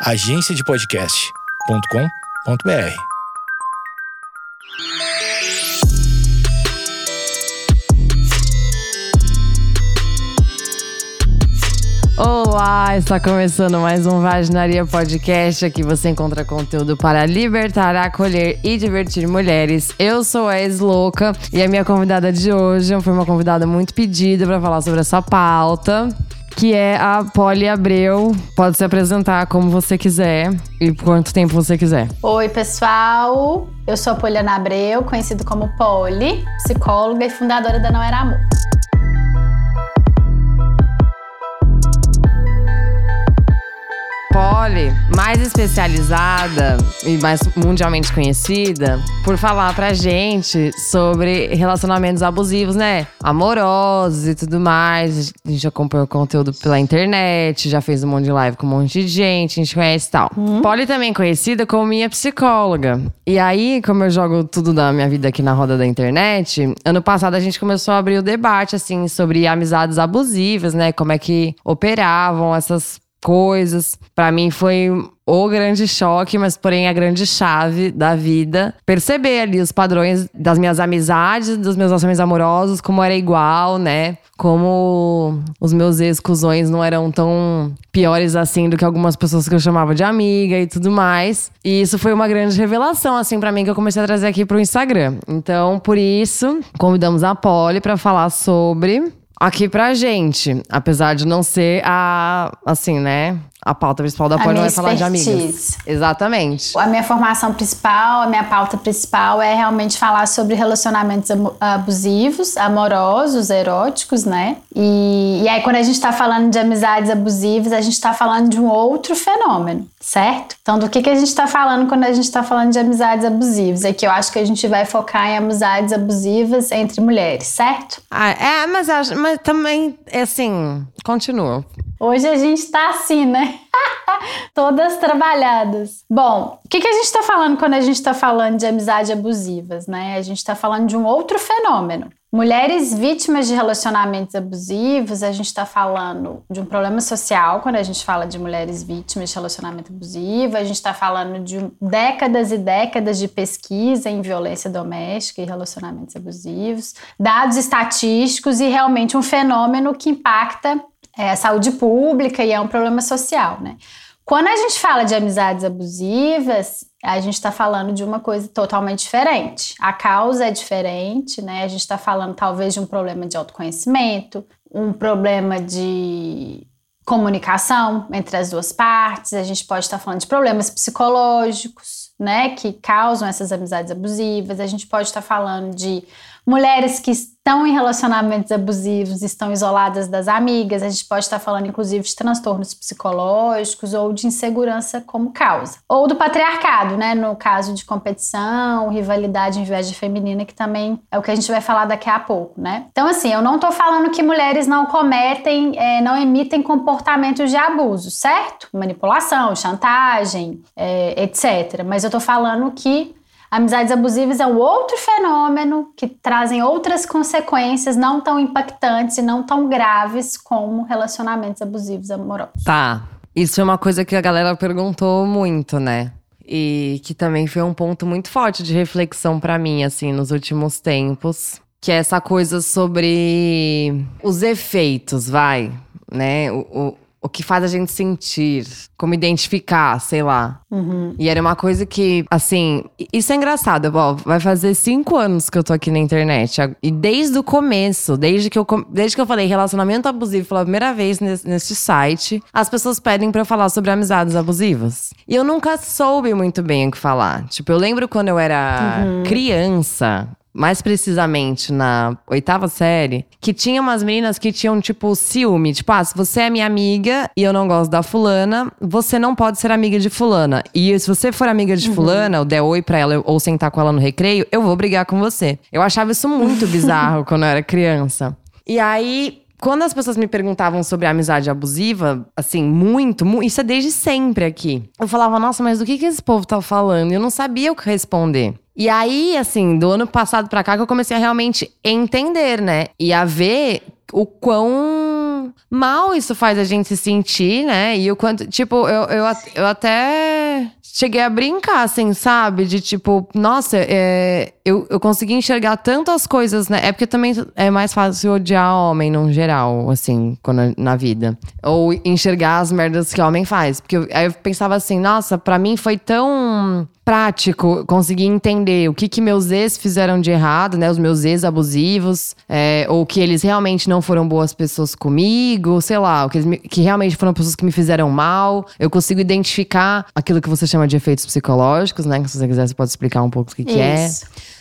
agenciadepodcast.com.br. Olá, está começando mais um Vaginaria Podcast. Aqui você encontra conteúdo para libertar, acolher e divertir mulheres. Eu sou a Eslouca e a minha convidada de hoje foi uma convidada muito pedida para falar sobre essa pauta que é a Poli Abreu. Pode se apresentar como você quiser e por quanto tempo você quiser. Oi, pessoal. Eu sou a Poliana Abreu, conhecida como Poli, psicóloga e fundadora da Não Era Amor. Poli, mais especializada e mais mundialmente conhecida por falar pra gente sobre relacionamentos abusivos, né? Amorosos e tudo mais. A gente acompanhou conteúdo pela internet, já fez um monte de live com um monte de gente, a gente conhece e tal. Hum. Poli também conhecida como minha psicóloga. E aí, como eu jogo tudo da minha vida aqui na roda da internet, ano passado a gente começou a abrir o debate, assim, sobre amizades abusivas, né? Como é que operavam essas coisas. Para mim foi o grande choque, mas porém a grande chave da vida. Perceber ali os padrões das minhas amizades, dos meus relacionamentos amorosos, como era igual, né? Como os meus ex-cusões não eram tão piores assim do que algumas pessoas que eu chamava de amiga e tudo mais. E isso foi uma grande revelação, assim, para mim, que eu comecei a trazer aqui pro Instagram. Então, por isso, convidamos a Polly para falar sobre aqui pra gente. Apesar de não ser a, assim, né? A pauta principal da Poli não é falar de amigas. Exatamente. A minha formação principal, a minha pauta principal é realmente falar sobre relacionamentos abusivos, amorosos, eróticos, né? E, e aí, quando a gente tá falando de amizades abusivas, a gente tá falando de um outro fenômeno, certo? Então, do que, que a gente tá falando quando a gente tá falando de amizades abusivas? É que eu acho que a gente vai focar em amizades abusivas entre mulheres, certo? Ah, é, mas, mas também, é assim, continua. Hoje a gente tá assim, né? Todas trabalhadas. Bom, o que, que a gente está falando quando a gente está falando de amizade abusivas, né? A gente está falando de um outro fenômeno. Mulheres vítimas de relacionamentos abusivos, a gente está falando de um problema social quando a gente fala de mulheres vítimas de relacionamento abusivo, a gente está falando de décadas e décadas de pesquisa em violência doméstica e relacionamentos abusivos, dados estatísticos e realmente um fenômeno que impacta é, saúde pública e é um problema social, né? Quando a gente fala de amizades abusivas, a gente está falando de uma coisa totalmente diferente. A causa é diferente, né? A gente está falando talvez de um problema de autoconhecimento, um problema de comunicação entre as duas partes. A gente pode estar falando de problemas psicológicos, né, que causam essas amizades abusivas. A gente pode estar falando de mulheres que estão em relacionamentos abusivos, estão isoladas das amigas. A gente pode estar falando, inclusive, de transtornos psicológicos ou de insegurança como causa. Ou do patriarcado, né? No caso de competição, rivalidade, inveja feminina, que também é o que a gente vai falar daqui a pouco, né? Então, assim, eu não estou falando que mulheres não cometem, é, não emitem comportamentos de abuso, certo? Manipulação, chantagem, é, etc. Mas eu estou falando que Amizades abusivas é um outro fenômeno que trazem outras consequências não tão impactantes e não tão graves como relacionamentos abusivos amorosos. Tá. Isso é uma coisa que a galera perguntou muito, né? E que também foi um ponto muito forte de reflexão para mim, assim, nos últimos tempos. Que é essa coisa sobre os efeitos, vai, né? O, o que faz a gente sentir, como identificar, sei lá. Uhum. E era uma coisa que, assim, isso é engraçado, ó, vai fazer cinco anos que eu tô aqui na internet. E desde o começo, desde que eu, desde que eu falei relacionamento abusivo pela primeira vez nesse site, as pessoas pedem para eu falar sobre amizades abusivas. E eu nunca soube muito bem o que falar. Tipo, eu lembro quando eu era uhum. criança, mais precisamente na oitava série, que tinha umas meninas que tinham, tipo, ciúme. Tipo, ah, se você é minha amiga e eu não gosto da fulana, você não pode ser amiga de fulana. E se você for amiga de uhum. fulana, ou der oi pra ela, ou sentar com ela no recreio, eu vou brigar com você. Eu achava isso muito bizarro quando eu era criança. E aí, quando as pessoas me perguntavam sobre a amizade abusiva, assim, muito, isso é desde sempre aqui. Eu falava, nossa, mas do que, que esse povo tá falando? Eu não sabia o que responder. E aí, assim, do ano passado pra cá que eu comecei a realmente entender, né? E a ver o quão mal isso faz a gente se sentir, né? E o quanto, tipo, eu, eu, eu até cheguei a brincar, assim, sabe? De tipo, nossa, é, eu, eu consegui enxergar tantas coisas, né? É porque também é mais fácil odiar homem, no geral, assim, quando, na vida. Ou enxergar as merdas que homem faz. Porque eu, aí eu pensava assim, nossa, para mim foi tão prático conseguir entender o que que meus ex fizeram de errado, né? Os meus ex abusivos, é, ou que eles realmente não foram boas pessoas comigo, sei lá, que, que realmente foram pessoas que me fizeram mal. Eu consigo identificar aquilo que você chama de efeitos psicológicos, né? Se você quiser, você pode explicar um pouco o que, que é.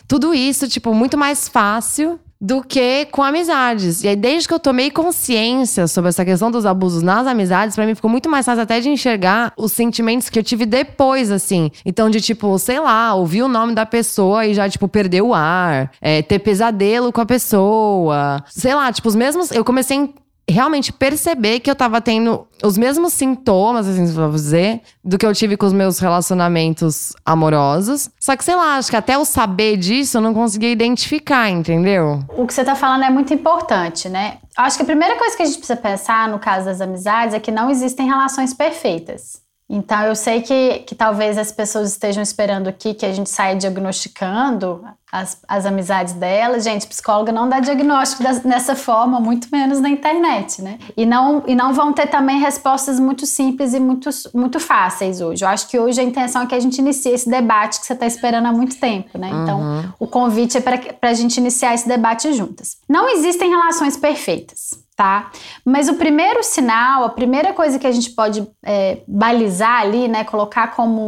Tudo isso, tipo, muito mais fácil do que com amizades. E aí, desde que eu tomei consciência sobre essa questão dos abusos nas amizades, para mim ficou muito mais fácil até de enxergar os sentimentos que eu tive depois, assim. Então, de tipo, sei lá, ouvir o nome da pessoa e já, tipo, perder o ar, é, ter pesadelo com a pessoa. Sei lá, tipo, os mesmos. Eu comecei a realmente perceber que eu tava tendo os mesmos sintomas, assim, pra dizer, do que eu tive com os meus relacionamentos amorosos. Só que, sei lá, acho que até o saber disso eu não conseguia identificar, entendeu? O que você tá falando é muito importante, né? Acho que a primeira coisa que a gente precisa pensar no caso das amizades é que não existem relações perfeitas. Então, eu sei que, que talvez as pessoas estejam esperando aqui que a gente saia diagnosticando as, as amizades delas. Gente, psicóloga não dá diagnóstico das, dessa forma, muito menos na internet, né? E não, e não vão ter também respostas muito simples e muito, muito fáceis hoje. Eu acho que hoje a intenção é que a gente inicie esse debate que você está esperando há muito tempo, né? Então, uhum. o convite é para a gente iniciar esse debate juntas. Não existem relações perfeitas tá? Mas o primeiro sinal, a primeira coisa que a gente pode é, balizar ali, né, colocar como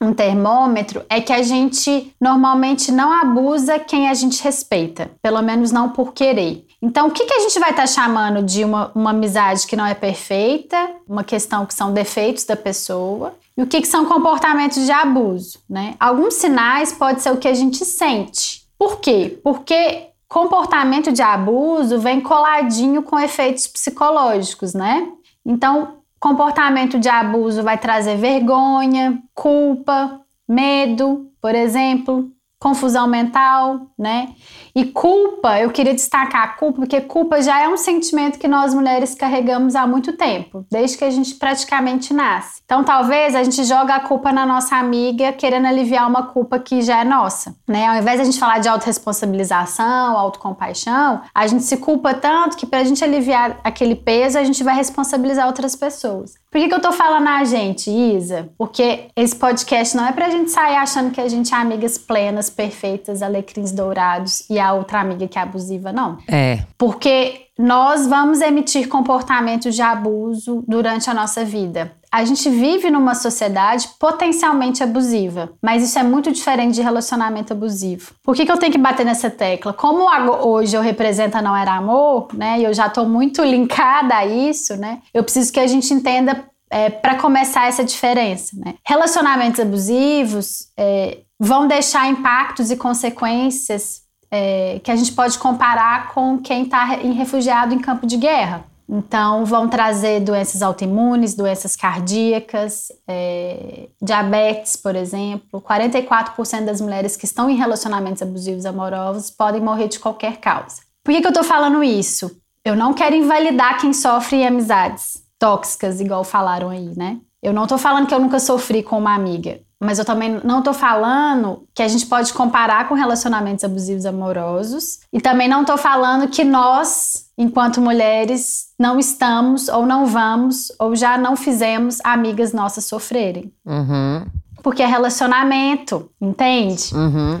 um, um termômetro, é que a gente normalmente não abusa quem a gente respeita, pelo menos não por querer. Então, o que, que a gente vai estar tá chamando de uma, uma amizade que não é perfeita, uma questão que são defeitos da pessoa, e o que, que são comportamentos de abuso, né? Alguns sinais pode ser o que a gente sente. Por quê? Porque comportamento de abuso vem coladinho com efeitos psicológicos, né? Então, comportamento de abuso vai trazer vergonha, culpa, medo, por exemplo, confusão mental, né? E culpa, eu queria destacar a culpa, porque culpa já é um sentimento que nós mulheres carregamos há muito tempo, desde que a gente praticamente nasce. Então, talvez a gente joga a culpa na nossa amiga, querendo aliviar uma culpa que já é nossa, né? Ao invés de a gente falar de autorresponsabilização, autocompaixão, a gente se culpa tanto que para a gente aliviar aquele peso, a gente vai responsabilizar outras pessoas. Por que, que eu tô falando a gente, Isa? Porque esse podcast não é pra gente sair achando que a gente é amigas plenas, perfeitas, alecrins dourados e a outra amiga que é abusiva, não. É. Porque nós vamos emitir comportamentos de abuso durante a nossa vida. A gente vive numa sociedade potencialmente abusiva, mas isso é muito diferente de relacionamento abusivo. Por que, que eu tenho que bater nessa tecla? Como hoje eu represento Não Era Amor, né? E eu já estou muito linkada a isso, né? Eu preciso que a gente entenda é, para começar essa diferença. Né? Relacionamentos abusivos é, vão deixar impactos e consequências é, que a gente pode comparar com quem está em refugiado em campo de guerra. Então, vão trazer doenças autoimunes, doenças cardíacas, é, diabetes, por exemplo. 44% das mulheres que estão em relacionamentos abusivos amorosos podem morrer de qualquer causa. Por que, que eu estou falando isso? Eu não quero invalidar quem sofre amizades tóxicas, igual falaram aí, né? Eu não estou falando que eu nunca sofri com uma amiga, mas eu também não estou falando que a gente pode comparar com relacionamentos abusivos amorosos. E também não estou falando que nós, enquanto mulheres, não estamos ou não vamos ou já não fizemos amigas nossas sofrerem. Uhum. Porque é relacionamento, entende? Uhum.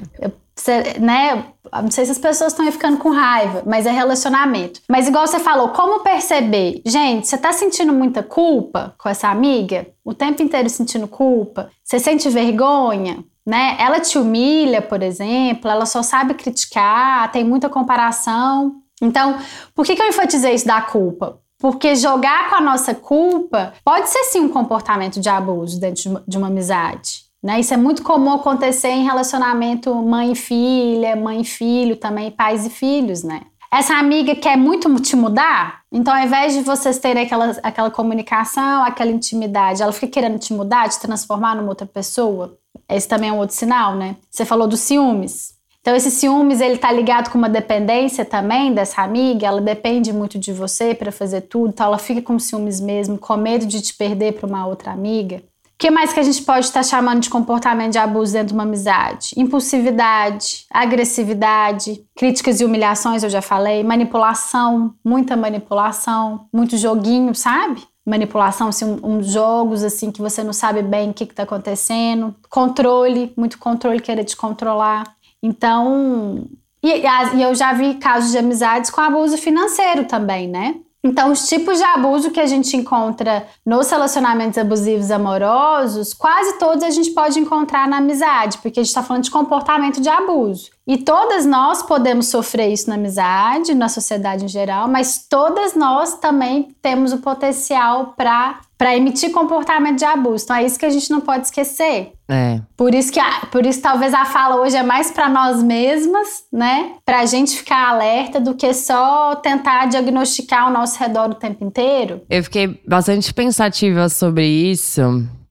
Cê, né? Não sei se as pessoas estão ficando com raiva, mas é relacionamento. Mas igual você falou, como perceber? Gente, você tá sentindo muita culpa com essa amiga? O tempo inteiro sentindo culpa? Você sente vergonha? Né? Ela te humilha, por exemplo, ela só sabe criticar, tem muita comparação. Então, por que, que eu enfatizei isso da culpa? Porque jogar com a nossa culpa pode ser sim um comportamento de abuso dentro de uma, de uma amizade. Né? Isso é muito comum acontecer em relacionamento mãe e filha, mãe e filho também, pais e filhos, né? Essa amiga quer muito te mudar, então ao invés de vocês terem aquela, aquela comunicação, aquela intimidade, ela fica querendo te mudar, te transformar numa outra pessoa. Esse também é um outro sinal, né? Você falou dos ciúmes. Então esse ciúmes ele tá ligado com uma dependência também dessa amiga, ela depende muito de você para fazer tudo, então ela fica com ciúmes mesmo, com medo de te perder para uma outra amiga. O que mais que a gente pode estar chamando de comportamento de abuso dentro de uma amizade? Impulsividade, agressividade, críticas e humilhações, eu já falei, manipulação, muita manipulação, muito joguinho, sabe? manipulação, assim, um, um jogos assim que você não sabe bem o que está acontecendo, controle, muito controle, querer te controlar. Então, e, e eu já vi casos de amizades com abuso financeiro também, né? Então, os tipos de abuso que a gente encontra nos relacionamentos abusivos amorosos, quase todos a gente pode encontrar na amizade, porque a gente está falando de comportamento de abuso. E todas nós podemos sofrer isso na amizade, na sociedade em geral, mas todas nós também temos o potencial para emitir comportamento de abuso. Então é isso que a gente não pode esquecer. É. Por isso que a, por isso talvez a fala hoje é mais para nós mesmas, né? Para a gente ficar alerta do que só tentar diagnosticar ao nosso redor o tempo inteiro. Eu fiquei bastante pensativa sobre isso.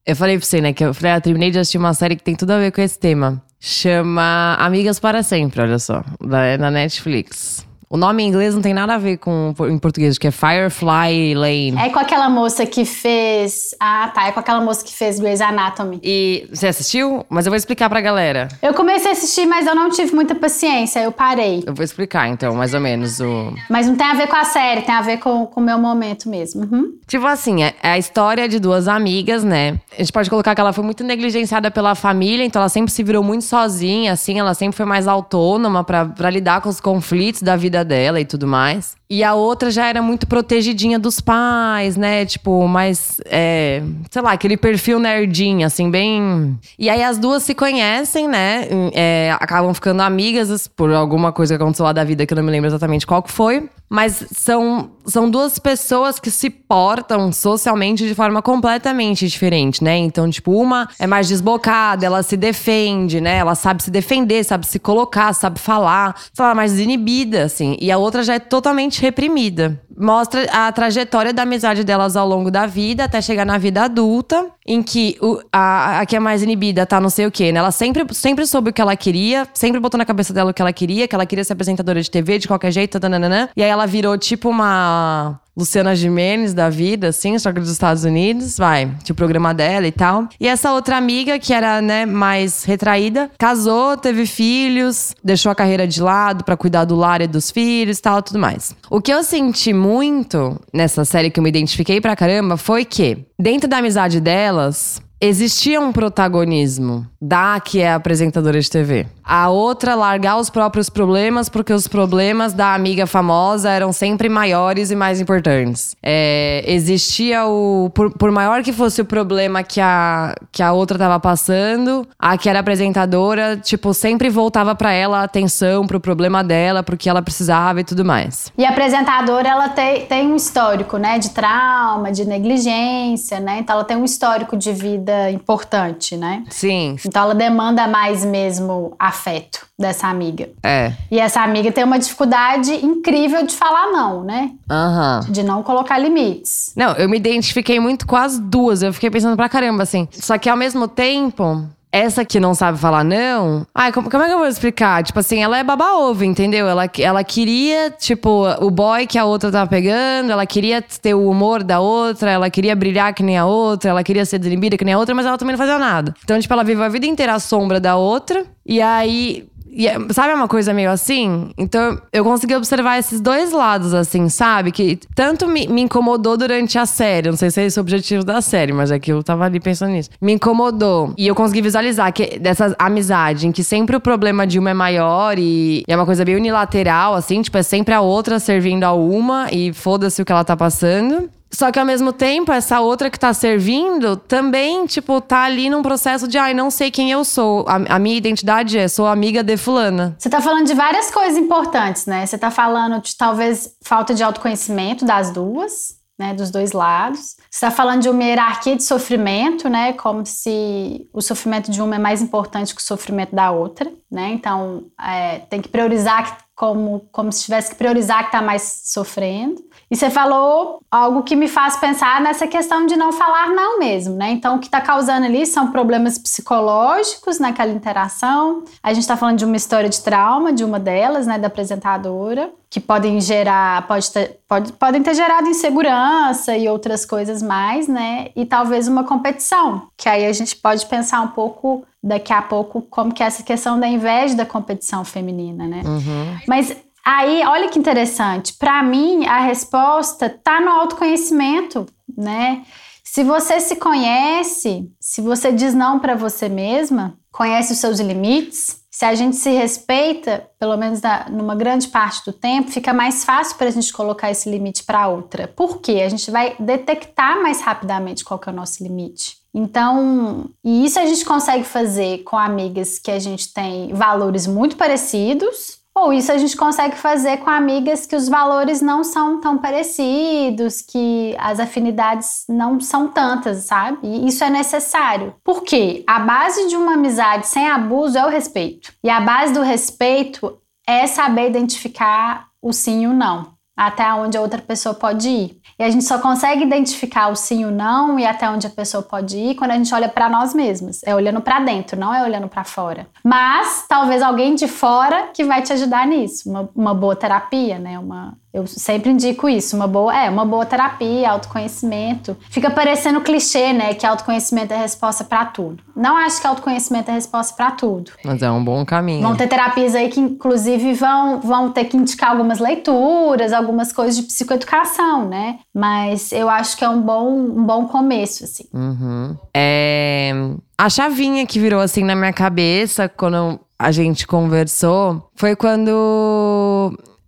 Eu falei pra você, né, que eu falei, ah, terminei de assistir uma série que tem tudo a ver com esse tema. Chama Amigas para Sempre, olha só, da, da Netflix. O nome em inglês não tem nada a ver com em português, que é Firefly Lane. É com aquela moça que fez. Ah, tá. É com aquela moça que fez Grey's Anatomy. E você assistiu? Mas eu vou explicar pra galera. Eu comecei a assistir, mas eu não tive muita paciência, eu parei. Eu vou explicar, então, mais ou menos o. Mas não tem a ver com a série, tem a ver com, o meu momento mesmo. Uhum. Tipo assim, é, é a história de duas amigas, né? A gente pode colocar que ela foi muito negligenciada pela família, então ela sempre se virou muito sozinha, assim, ela sempre foi mais autônoma para lidar com os conflitos da vida vida dela e tudo mais. E a outra já era muito protegidinha dos pais, né? Tipo, mais, é, sei lá, aquele perfil nerdinho, assim, bem. E aí as duas se conhecem, né? É, acabam ficando amigas por alguma coisa que aconteceu lá da vida que eu não me lembro exatamente qual que foi. Mas são, são duas pessoas que se portam socialmente de forma completamente diferente, né? Então, tipo, uma é mais desbocada, ela se defende, né? Ela sabe se defender, sabe se colocar, sabe falar, sei mais desinibida, assim. E a outra já é totalmente reprimida. Mostra a trajetória da amizade delas ao longo da vida, até chegar na vida adulta, em que o, a, a que é mais inibida tá não sei o quê, né? Ela sempre, sempre soube o que ela queria, sempre botou na cabeça dela o que ela queria, que ela queria ser apresentadora de TV de qualquer jeito, tananana. E aí ela virou tipo uma Luciana Jimenez da vida, assim, só que dos Estados Unidos, vai, tinha o programa dela e tal. E essa outra amiga, que era, né, mais retraída, casou, teve filhos, deixou a carreira de lado para cuidar do lar e dos filhos tal, tudo mais. O que eu senti muito nessa série que eu me identifiquei pra caramba foi que, dentro da amizade delas, existia um protagonismo da que é apresentadora de TV. A outra largar os próprios problemas porque os problemas da amiga famosa eram sempre maiores e mais importantes. É, existia o por, por, maior que fosse o problema que a que a outra tava passando, a que era apresentadora, tipo, sempre voltava para ela a atenção pro problema dela, porque ela precisava e tudo mais. E a apresentadora ela tem, tem um histórico, né, de trauma, de negligência, né? Então ela tem um histórico de vida vida importante, né? Sim. Então ela demanda mais mesmo afeto dessa amiga. É. E essa amiga tem uma dificuldade incrível de falar não, né? Aham. Uhum. De não colocar limites. Não, eu me identifiquei muito com as duas. Eu fiquei pensando pra caramba, assim. Só que ao mesmo tempo, essa que não sabe falar não, ai, como, como é que eu vou explicar? Tipo assim, ela é baba-ovo, entendeu? Ela, ela queria, tipo, o boy que a outra tava pegando, ela queria ter o humor da outra, ela queria brilhar que nem a outra, ela queria ser desinibida que nem a outra, mas ela também não fazia nada. Então, tipo, ela viveu a vida inteira à sombra da outra, e aí e, é, sabe uma coisa meio assim? Então eu consegui observar esses dois lados, assim, sabe? Que tanto me, me, incomodou durante a série. Não sei se é esse o objetivo da série, mas é que eu tava ali pensando nisso. Me incomodou. E eu consegui visualizar que dessa amizade em que sempre o problema de uma é maior e, e é uma coisa bem unilateral, assim, tipo, é sempre a outra servindo a uma e foda-se o que ela tá passando. Só que ao mesmo tempo, essa outra que tá servindo também, tipo, tá ali num processo de, ai, não sei quem eu sou. A, a, minha identidade é, sou amiga de fulana. Você tá falando de várias coisas importantes, né? Você tá falando de talvez falta de autoconhecimento das duas, né? Dos dois lados. Você tá falando de uma hierarquia de sofrimento, né? Como se o sofrimento de uma é mais importante que o sofrimento da outra, né? Então, é, tem que priorizar como, como se tivesse que priorizar que está mais sofrendo. E você falou algo que me faz pensar nessa questão de não falar não mesmo, né? Então, o que está causando ali são problemas psicológicos naquela interação. A gente está falando de uma história de trauma de uma delas, né, da apresentadora, que podem gerar, pode ter, pode, podem ter gerado insegurança e outras coisas mais, né? E talvez uma competição, que aí a gente pode pensar um pouco daqui a pouco como que é essa questão da inveja da competição feminina, né? Uhum. Mas Aí, olha que interessante. Para mim, a resposta tá no autoconhecimento, né? Se você se conhece, se você diz não para você mesma, conhece os seus limites, se a gente se respeita, pelo menos na, numa grande parte do tempo, fica mais fácil para a gente colocar esse limite para outra. Por quê? A gente vai detectar mais rapidamente qual é o nosso limite. Então, e isso a gente consegue fazer com amigas que a gente tem valores muito parecidos, ou isso a gente consegue fazer com amigas que os valores não são tão parecidos, que as afinidades não são tantas, sabe? E isso é necessário. Porque a base de uma amizade sem abuso é o respeito. E a base do respeito é saber identificar o sim e o não, até onde a outra pessoa pode ir. E a gente só consegue identificar o sim e o não e até onde a pessoa pode ir quando a gente olha para nós mesmos. É olhando para dentro, não é olhando para fora. Mas talvez alguém de fora que vai te ajudar nisso. Uma, uma boa terapia, né? Uma, eu sempre indico isso, uma boa, é, uma boa terapia, autoconhecimento. Fica parecendo clichê, né, que autoconhecimento é a resposta para tudo. Não acho que autoconhecimento é a resposta para tudo. Mas é um bom caminho. Vão ter terapias aí que inclusive vão vão ter que indicar algumas leituras, algumas coisas de psicoeducação, né? Mas eu acho que é um bom um bom começo assim. Uhum. É, a chavinha que virou assim na minha cabeça quando a gente conversou foi quando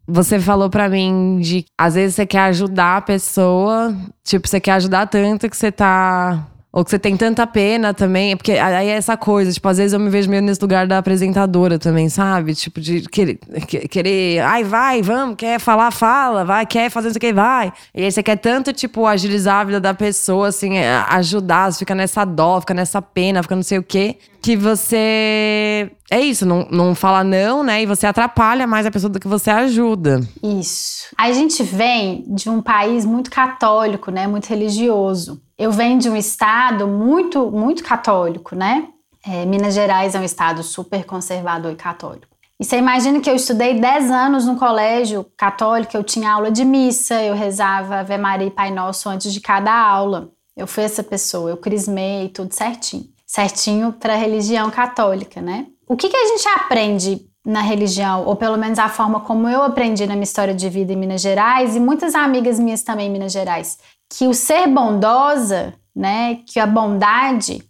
você falou para mim de às vezes você quer ajudar a pessoa, tipo, você quer ajudar tanto que você tá ou que você tem tanta pena também, porque aí é essa coisa, tipo, às vezes eu me vejo meio nesse lugar da apresentadora também, sabe? Tipo, de querer, querer ai, vai, vamos, quer falar, fala, vai, quer fazer isso aqui, vai. E aí você quer tanto, tipo, agilizar a vida da pessoa, assim, é, ajudar, você fica nessa dó, fica nessa pena, fica não sei o quê, que você. É isso, não, não fala não, né? E você atrapalha mais a pessoa do que você ajuda. Isso. A gente vem de um país muito católico, né? Muito religioso eu venho de um estado muito, muito católico, né? É, Minas Gerais é um estado super conservador e católico. E você imagina que eu estudei 10 anos no colégio católico, eu tinha aula de missa, eu rezava Ave Maria e Pai Nosso antes de cada aula. Eu fui essa pessoa, eu crismei tudo certinho. Certinho para a religião católica, né? O que, que a gente aprende na religião, ou pelo menos a forma como eu aprendi na minha história de vida em Minas Gerais, e muitas amigas minhas também em Minas Gerais, que o ser bondosa, né, que a bondade,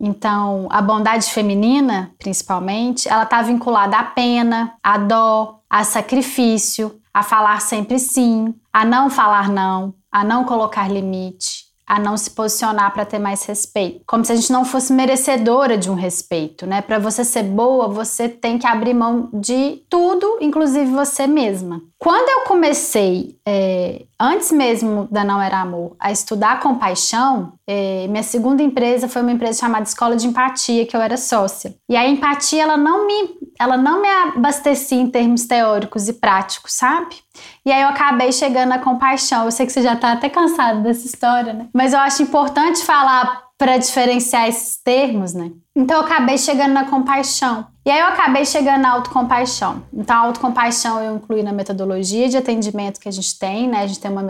então a bondade feminina, principalmente, ela está vinculada à pena, à dó, a sacrifício, a falar sempre sim, a não falar não, a não colocar limite, a não se posicionar para ter mais respeito. Como se a gente não fosse merecedora de um respeito, né? Para você ser boa, você tem que abrir mão de tudo, inclusive você mesma. Quando eu comecei, é, antes mesmo da Não Era Amor, a estudar compaixão, é, minha segunda empresa foi uma empresa chamada Escola de Empatia, que eu era sócia. E a empatia, ela não me, ela não me abastecia em termos teóricos e práticos, sabe? E aí eu acabei chegando na compaixão. Eu sei que você já tá até cansado dessa história, né? Mas eu acho importante falar para diferenciar esses termos, né? Então eu acabei chegando na compaixão. E aí eu acabei chegando na autocompaixão. Então a autocompaixão eu incluí na metodologia de atendimento que a gente tem, né? A gente tem uma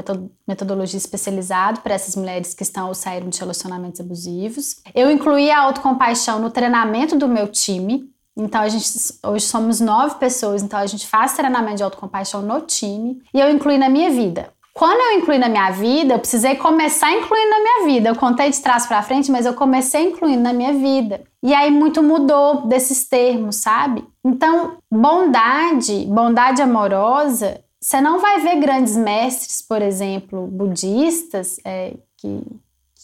metodologia especializada para essas mulheres que estão ou saíram de relacionamentos abusivos. Eu incluí a autocompaixão no treinamento do meu time. Então a gente hoje somos nove pessoas, então a gente faz treinamento de autocompaixão no time. E eu incluí na minha vida. Quando eu incluí na minha vida, eu precisei começar incluindo na minha vida. Eu contei de trás para frente, mas eu comecei incluindo na minha vida. E aí muito mudou desses termos, sabe? Então, bondade, bondade amorosa, você não vai ver grandes mestres, por exemplo, budistas, é, que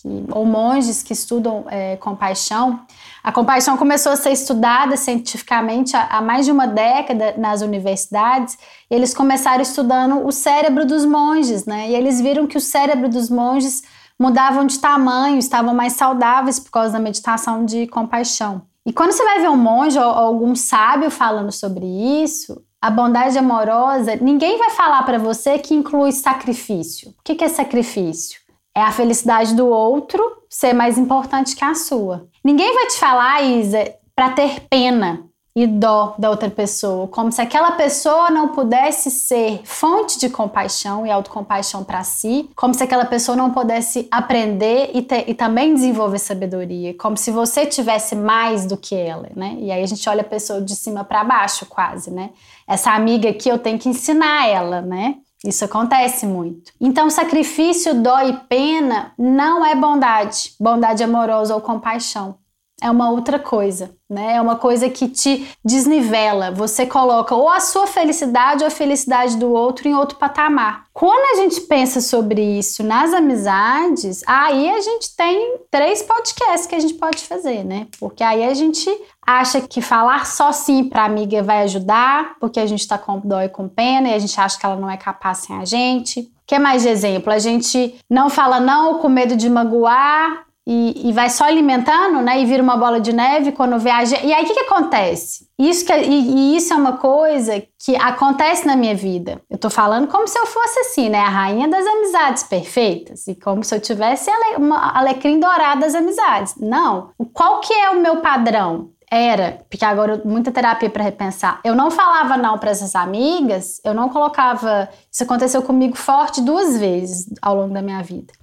que, ou monges que estudam é, compaixão. A compaixão começou a ser estudada cientificamente há, mais de uma década nas universidades. E eles começaram estudando o cérebro dos monges, né? E eles viram que o cérebro dos monges mudavam de tamanho, estavam mais saudáveis por causa da meditação de compaixão. E quando você vai ver um monge ou algum sábio falando sobre isso, A bondade amorosa, ninguém vai falar para você que inclui sacrifício. O que é sacrifício? É a felicidade do outro ser mais importante que a sua. Ninguém vai te falar, Isa, para ter pena e dó da outra pessoa, como se aquela pessoa não pudesse ser fonte de compaixão e autocompaixão para si, como se aquela pessoa não pudesse aprender e, ter, e também desenvolver sabedoria, como se você tivesse mais do que ela, né? E aí a gente olha a pessoa de cima para baixo, quase, né? Essa amiga aqui eu tenho que ensinar ela, né? Isso acontece muito. Então, sacrifício, dó e pena não é bondade, bondade amorosa ou compaixão é uma outra coisa, né? É uma coisa que te desnivela. Você coloca ou a sua felicidade ou a felicidade do outro em outro patamar. Quando a gente pensa sobre isso nas amizades, aí a gente tem três podcasts que a gente pode fazer, né? Porque aí a gente acha que falar só sim para amiga vai ajudar, porque a gente tá com dó e com pena e a gente acha que ela não é capaz sem a gente. Que mais de exemplo? A gente não fala não com medo de magoar, e, e, vai só alimentando, né? E vira uma bola de neve quando viaja. E aí o que, que acontece? Isso que, e, e, isso é uma coisa que acontece na minha vida. Eu tô falando como se eu fosse assim, né? A rainha das amizades perfeitas. E como se eu tivesse uma alecrim dourada das amizades. Não. Qual que é o meu padrão? Era, porque agora muita terapia para repensar. Eu não falava não para essas amigas, eu não colocava. Isso aconteceu comigo forte duas vezes ao longo da minha vida.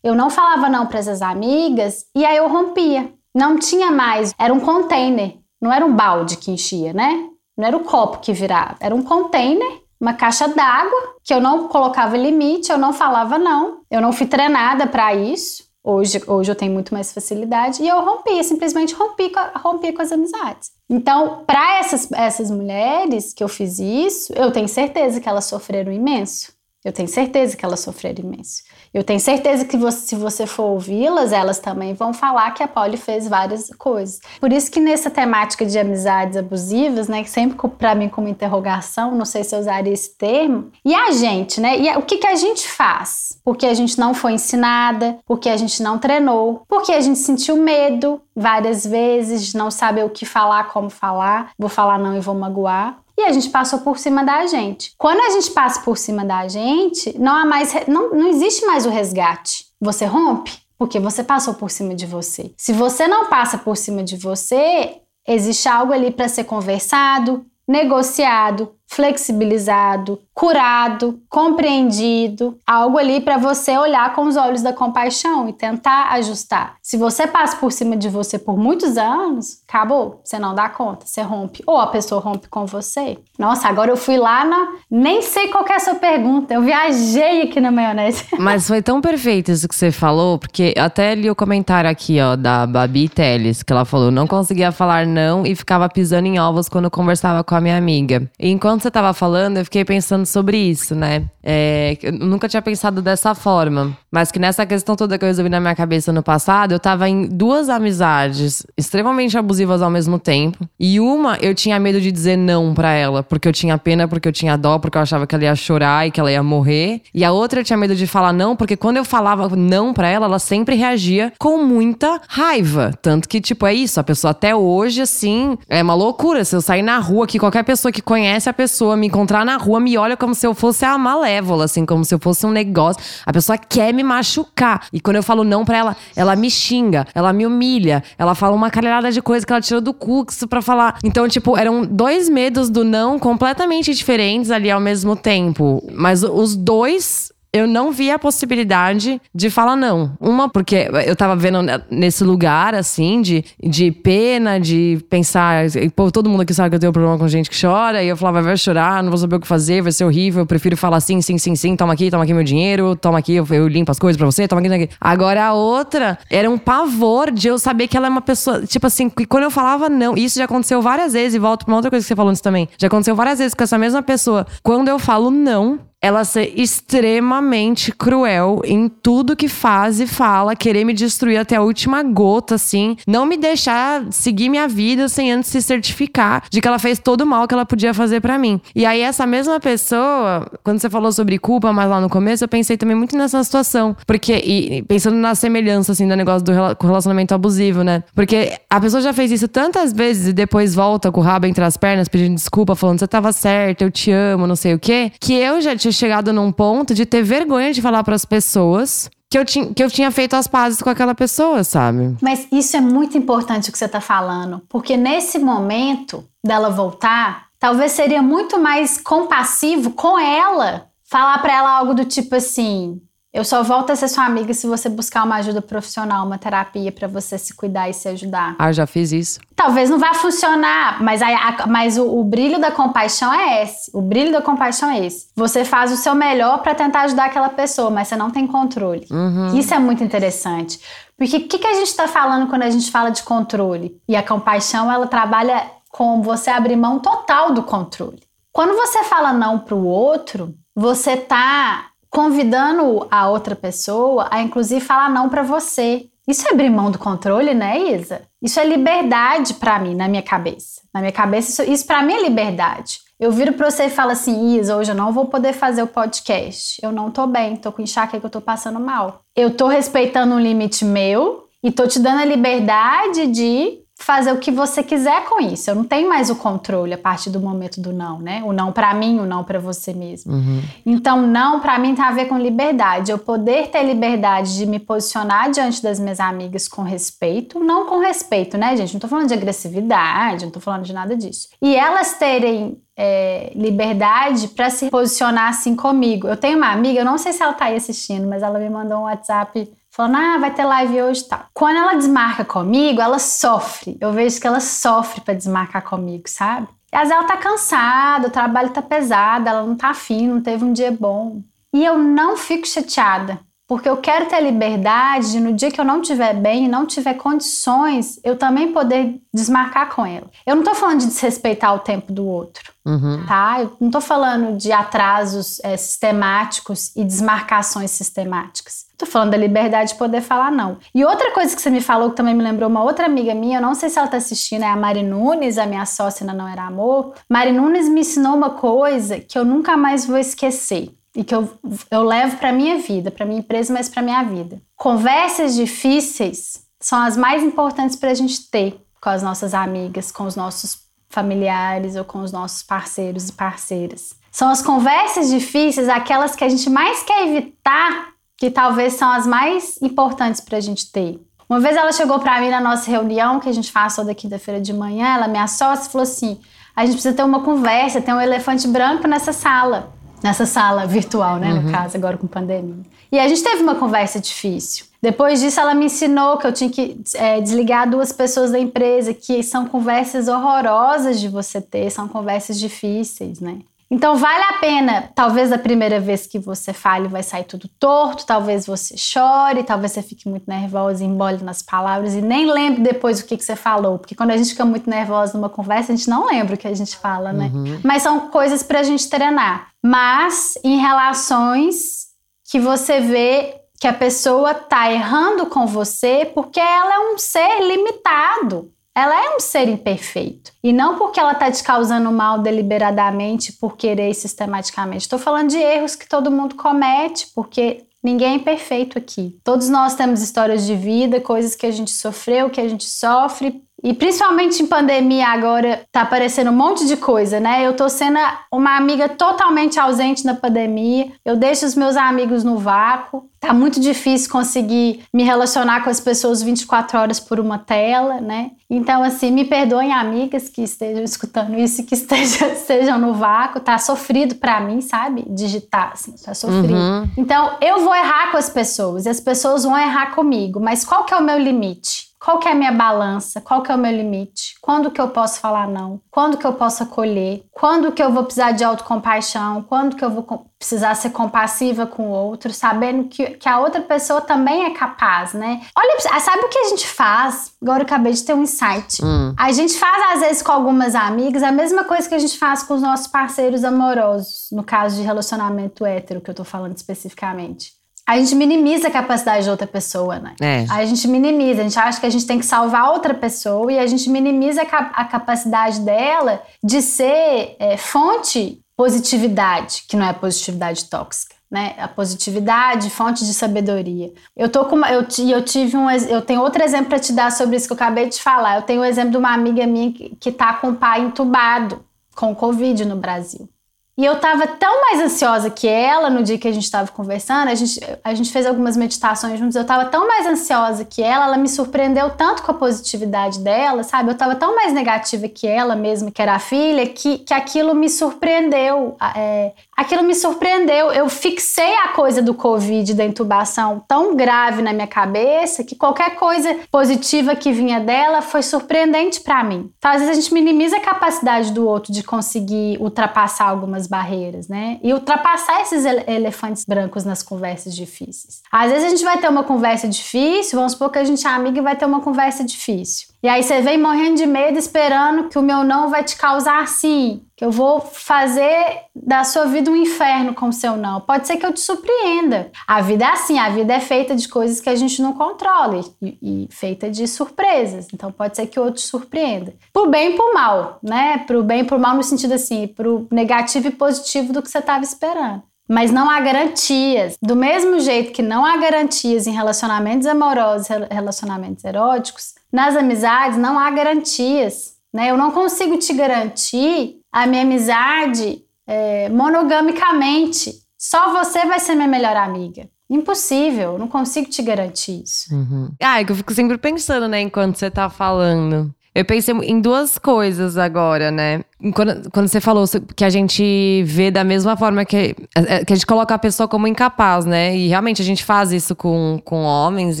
Eu não falava não para essas amigas e aí eu rompia. Não tinha mais, era um container, não era um balde que enchia, né? Não era o copo que virava, era um container, uma caixa d'água que eu não colocava limite, eu não falava não. Eu não fui treinada para isso. Hoje, hoje eu tenho muito mais facilidade e eu rompia, simplesmente rompi, rompi com as amizades. Então, para essas, essas mulheres que eu fiz isso, eu tenho certeza que elas sofreram imenso. Eu tenho certeza que elas sofreram imenso. Eu tenho certeza que você, se você for ouvi-las, elas também vão falar que a Polly fez várias coisas. Por isso que nessa temática de amizades abusivas, né, que sempre para mim como interrogação, não sei se eu usaria esse termo, e a gente, né? E o que, que a gente faz? Porque a gente não foi ensinada, porque a gente não treinou, porque a gente sentiu medo várias vezes de não saber o que falar, como falar, vou falar não e vou magoar e a gente passou por cima da gente. Quando a gente passa por cima da gente, não há mais não, não existe mais o resgate. Você rompe porque você passou por cima de você. Se você não passa por cima de você, existe algo ali para ser conversado, negociado, flexibilizado, curado, compreendido, algo ali para você olhar com os olhos da compaixão e tentar ajustar. Se você passa por cima de você por muitos anos, acabou, você não dá conta, você rompe, ou a pessoa rompe com você. Nossa, agora eu fui lá na. Nem sei qual é a sua pergunta, eu viajei aqui na maionese. Mas foi tão perfeito isso que você falou, porque até li o comentário aqui, ó, da Babi Teles, que ela falou: não conseguia falar não e ficava pisando em ovos quando conversava com a minha amiga. Enquanto você tava falando, eu fiquei pensando sobre isso, né? É, eu nunca tinha pensado dessa forma. Mas que nessa questão toda que eu resolvi na minha cabeça no passado, eu tava em duas amizades extremamente abusivas ao mesmo tempo. E uma, eu tinha medo de dizer não para ela, porque eu tinha pena, porque eu tinha dó, porque eu achava que ela ia chorar e que ela ia morrer. E a outra, eu tinha medo de falar não, porque quando eu falava não para ela, ela sempre reagia com muita raiva. Tanto que, tipo, é isso. A pessoa até hoje, assim, é uma loucura. Se eu sair na rua, que qualquer pessoa que conhece a pessoa me encontrar na rua me olha como se eu fosse a malévola, assim, como se eu fosse um negócio. A pessoa quer me machucar. E quando eu falo não pra ela, ela me xinga, ela me humilha, ela fala uma caralhada de coisa que ela tirou do cu pra falar. Então, tipo, eram dois medos do não completamente diferentes ali ao mesmo tempo. Mas os dois eu não vi a possibilidade de falar não. Uma, porque eu tava vendo nesse lugar, assim, de, de pena, de pensar. Pô, todo mundo aqui sabe que eu tenho problema com gente que chora. E eu falava, vai chorar, não vou saber o que fazer, vai ser horrível. Eu prefiro falar sim, sim, sim, sim. Toma aqui, toma aqui meu dinheiro, toma aqui, eu, eu limpo as coisas pra você, toma aqui, toma aqui. Agora a outra era um pavor de eu saber que ela é uma pessoa. Tipo assim, que quando eu falava não, isso já aconteceu várias vezes, e volto pra uma outra coisa que você falou antes também. Já aconteceu várias vezes com essa mesma pessoa. Quando eu falo não, ela ser extremamente cruel em tudo que faz e fala, querer me destruir até a última gota, assim, não me deixar seguir minha vida sem antes se certificar de que ela fez todo o mal que ela podia fazer para mim. E aí, essa mesma pessoa, quando você falou sobre culpa, mas lá no começo, eu pensei também muito nessa situação. Porque, e pensando na semelhança, assim, do negócio do relacionamento abusivo, né? Porque a pessoa já fez isso tantas vezes e depois volta com o rabo entre as pernas pedindo desculpa, falando você tava certo, eu te amo, não sei o quê, que eu já tinha chegado num ponto de ter vergonha de falar para as pessoas que eu, tinha, que eu tinha feito as pazes com aquela pessoa, sabe? Mas isso é muito importante o que você tá falando, porque nesse momento dela voltar, talvez seria muito mais compassivo com ela falar para ela algo do tipo assim: eu só volto a ser sua amiga se você buscar uma ajuda profissional, uma terapia para você se cuidar e se ajudar. Ah, já fiz isso. Talvez não vá funcionar, mas, a, a, mas o, o, brilho da compaixão é esse. O brilho da compaixão é esse. Você faz o seu melhor para tentar ajudar aquela pessoa, mas você não tem controle. Uhum. Isso é muito interessante. Porque o que, que a gente está falando quando a gente fala de controle? E a compaixão, ela trabalha com você abrir mão total do controle. Quando você fala não para o outro, você tá convidando a outra pessoa a inclusive falar não para você. Isso é abrir mão do controle, né, Isa? Isso é liberdade para mim, na minha cabeça. Na minha cabeça, isso, isso para mim é liberdade. Eu viro pra você e falo assim, Isa, hoje eu não vou poder fazer o podcast. Eu não tô bem, tô com enxaqueca, eu tô passando mal. Eu tô respeitando um limite meu e tô te dando a liberdade de fazer o que você quiser com isso. Eu não tenho mais o controle a partir do momento do não, né? O não para mim, o não para você mesmo. Uhum. Então, não para mim tem a ver com liberdade. Eu poder ter liberdade de me posicionar diante das minhas amigas com respeito, não com respeito, né, gente? Não tô falando de agressividade, não tô falando de nada disso. E elas terem é, liberdade para se posicionar assim comigo. Eu tenho uma amiga, eu não sei se ela tá aí assistindo, mas ela me mandou um WhatsApp falando, ah, vai ter live hoje e tal. Quando ela desmarca comigo, ela sofre. Eu vejo que ela sofre para desmarcar comigo, sabe? Às vezes ela tá cansada, o trabalho tá pesado, ela não tá afim, não teve um dia bom. E eu não fico chateada, porque eu quero ter a liberdade de, no dia que eu não estiver bem e não tiver condições, eu também poder desmarcar com ela. Eu não tô falando de desrespeitar o tempo do outro, uhum. tá? Eu não tô falando de atrasos é, sistemáticos e desmarcações sistemáticas. Tô falando da liberdade de poder falar não. E outra coisa que você me falou, que também me lembrou uma outra amiga minha, eu não sei se ela tá assistindo, é a Mari Nunes, a minha sócia na Não Era Amor. Mari Nunes me ensinou uma coisa que eu nunca mais vou esquecer e que eu, eu levo para minha vida, para minha empresa, mas para minha vida. Conversas difíceis são as mais importantes para a gente ter com as nossas amigas, com os nossos familiares ou com os nossos parceiros e parceiras. São as conversas difíceis, aquelas que a gente mais quer evitar que talvez são as mais importantes para a gente ter. Uma vez ela chegou para mim na nossa reunião, que a gente faz toda quinta-feira de manhã, ela me assócia e falou assim: a gente precisa ter uma conversa, tem um elefante branco nessa sala. Nessa sala virtual, né? Uhum. No caso, agora com pandemia. E a gente teve uma conversa difícil. Depois disso, ela me ensinou que eu tinha que é, desligar duas pessoas da empresa, que são conversas horrorosas de você ter, são conversas difíceis, né? Então vale a pena, talvez a primeira vez que você fale vai sair tudo torto, talvez você chore, talvez você fique muito nervosa e embole nas palavras e nem lembre depois o que, que você falou, porque quando a gente fica muito nervosa numa conversa, a gente não lembra o que a gente fala, né? Uhum. Mas são coisas pra gente treinar. Mas em relações que você vê que a pessoa tá errando com você porque ela é um ser limitado ela é um ser imperfeito. E não porque ela está te causando mal deliberadamente, por querer sistematicamente. Estou falando de erros que todo mundo comete, porque ninguém é perfeito aqui. Todos nós temos histórias de vida, coisas que a gente sofreu, que a gente sofre, e principalmente em pandemia agora tá aparecendo um monte de coisa, né? Eu tô sendo uma amiga totalmente ausente na pandemia. Eu deixo os meus amigos no vácuo. Tá muito difícil conseguir me relacionar com as pessoas 24 horas por uma tela, né? Então, assim, me perdoem, amigas que estejam escutando isso e que estejam, estejam no vácuo. Tá sofrido para mim, sabe? Digitar, assim, tá sofrido. Uhum. Então, eu vou errar com as pessoas e as pessoas vão errar comigo. Mas qual que é o meu limite? Qual que é a minha balança? Qual que é o meu limite? Quando que eu posso falar não? Quando que eu posso acolher? Quando que eu vou precisar de autocompaixão? Quando que eu vou precisar ser compassiva com o outro, sabendo que, que a outra pessoa também é capaz, né? Olha, sabe o que a gente faz? Agora eu acabei de ter um insight. Hum. A gente faz, às vezes, com algumas amigas, a mesma coisa que a gente faz com os nossos parceiros amorosos, no caso de relacionamento hétero, que eu tô falando especificamente a gente minimiza a capacidade de outra pessoa, né? É. A gente minimiza, a gente acha que a gente tem que salvar outra pessoa e a gente minimiza a, capacidade dela de ser é, fonte positividade, que não é positividade tóxica. Né? A positividade, fonte de sabedoria. Eu tô com uma, eu, eu tive um eu tenho outro exemplo para te dar sobre isso que eu acabei de falar. Eu tenho o um exemplo de uma amiga minha que, que tá com o pai entubado com Covid no Brasil. E eu tava tão mais ansiosa que ela no dia que a gente tava conversando, a gente, a gente fez algumas meditações juntos, eu tava tão mais ansiosa que ela, ela me surpreendeu tanto com a positividade dela, sabe? Eu tava tão mais negativa que ela mesmo, que era a filha, que, que aquilo me surpreendeu. É, aquilo me surpreendeu. Eu fixei a coisa do Covid, da intubação, tão grave na minha cabeça que qualquer coisa positiva que vinha dela foi surpreendente para mim. Então, às vezes a gente minimiza a capacidade do outro de conseguir ultrapassar algumas barreiras, né? E ultrapassar esses elefantes brancos nas conversas difíceis. Às vezes a gente vai ter uma conversa difícil, vamos supor que a gente é amiga e vai ter uma conversa difícil. E aí você vem morrendo de medo, esperando que o meu não vai te causar assim, que eu vou fazer da sua vida um inferno com o seu não. Pode ser que eu te surpreenda. A vida é assim, a vida é feita de coisas que a gente não controla e, e feita de surpresas. Então pode ser que o outro te surpreenda. Pro bem e pro mal, né? Pro bem e pro mal no sentido assim, pro negativo e positivo do que você estava esperando mas não há garantias. Do mesmo jeito que não há garantias em relacionamentos amorosos, relacionamentos eróticos, nas amizades não há garantias. Né? Eu não consigo te garantir a minha amizade é, monogamicamente. Só você vai ser minha melhor amiga. Impossível, não consigo te garantir isso. Uhum. Ah, é que eu fico sempre pensando, né, enquanto você tá falando. Eu pensei em duas coisas agora, né? Quando, quando você falou que a gente vê da mesma forma que, é, que a gente coloca a pessoa como incapaz, né? E realmente a gente faz isso com, com homens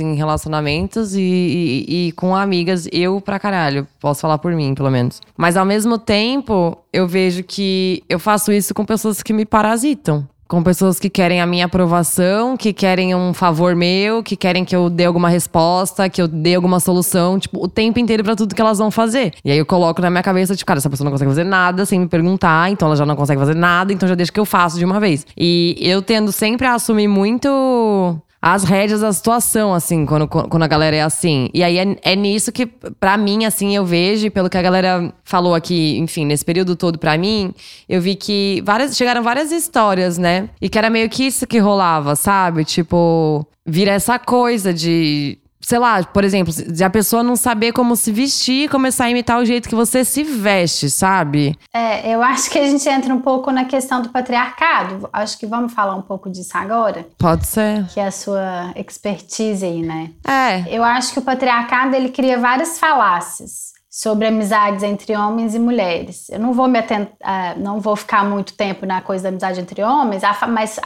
em relacionamentos e, e, e com amigas. Eu pra caralho, posso falar por mim, pelo menos. Mas ao mesmo tempo, eu vejo que eu faço isso com pessoas que me parasitam com pessoas que querem a minha aprovação, que querem um favor meu, que querem que eu dê alguma resposta, que eu dê alguma solução, tipo, o tempo inteiro para tudo que elas vão fazer. E aí eu coloco na minha cabeça, tipo, cara, essa pessoa não consegue fazer nada sem me perguntar, então ela já não consegue fazer nada, então já deixa que eu faço de uma vez. E eu tendo sempre a assumir muito as rédeas da situação, assim, quando, quando a galera é assim. E aí é, é nisso que, para mim, assim, eu vejo, pelo que a galera falou aqui, enfim, nesse período todo para mim, eu vi que várias, chegaram várias histórias, né? E que era meio que isso que rolava, sabe? Tipo, vira essa coisa de sei lá, por exemplo, de a pessoa não saber como se vestir e começar a imitar o jeito que você se veste, sabe? É, eu acho que a gente entra um pouco na questão do patriarcado. Acho que vamos falar um pouco disso agora. Pode ser. Que é a sua expertise aí, né? É. Eu acho que o patriarcado ele cria várias falácias sobre amizades entre homens e mulheres. Eu não vou me atentar, uh, não vou ficar muito tempo na coisa da amizade entre homens, mas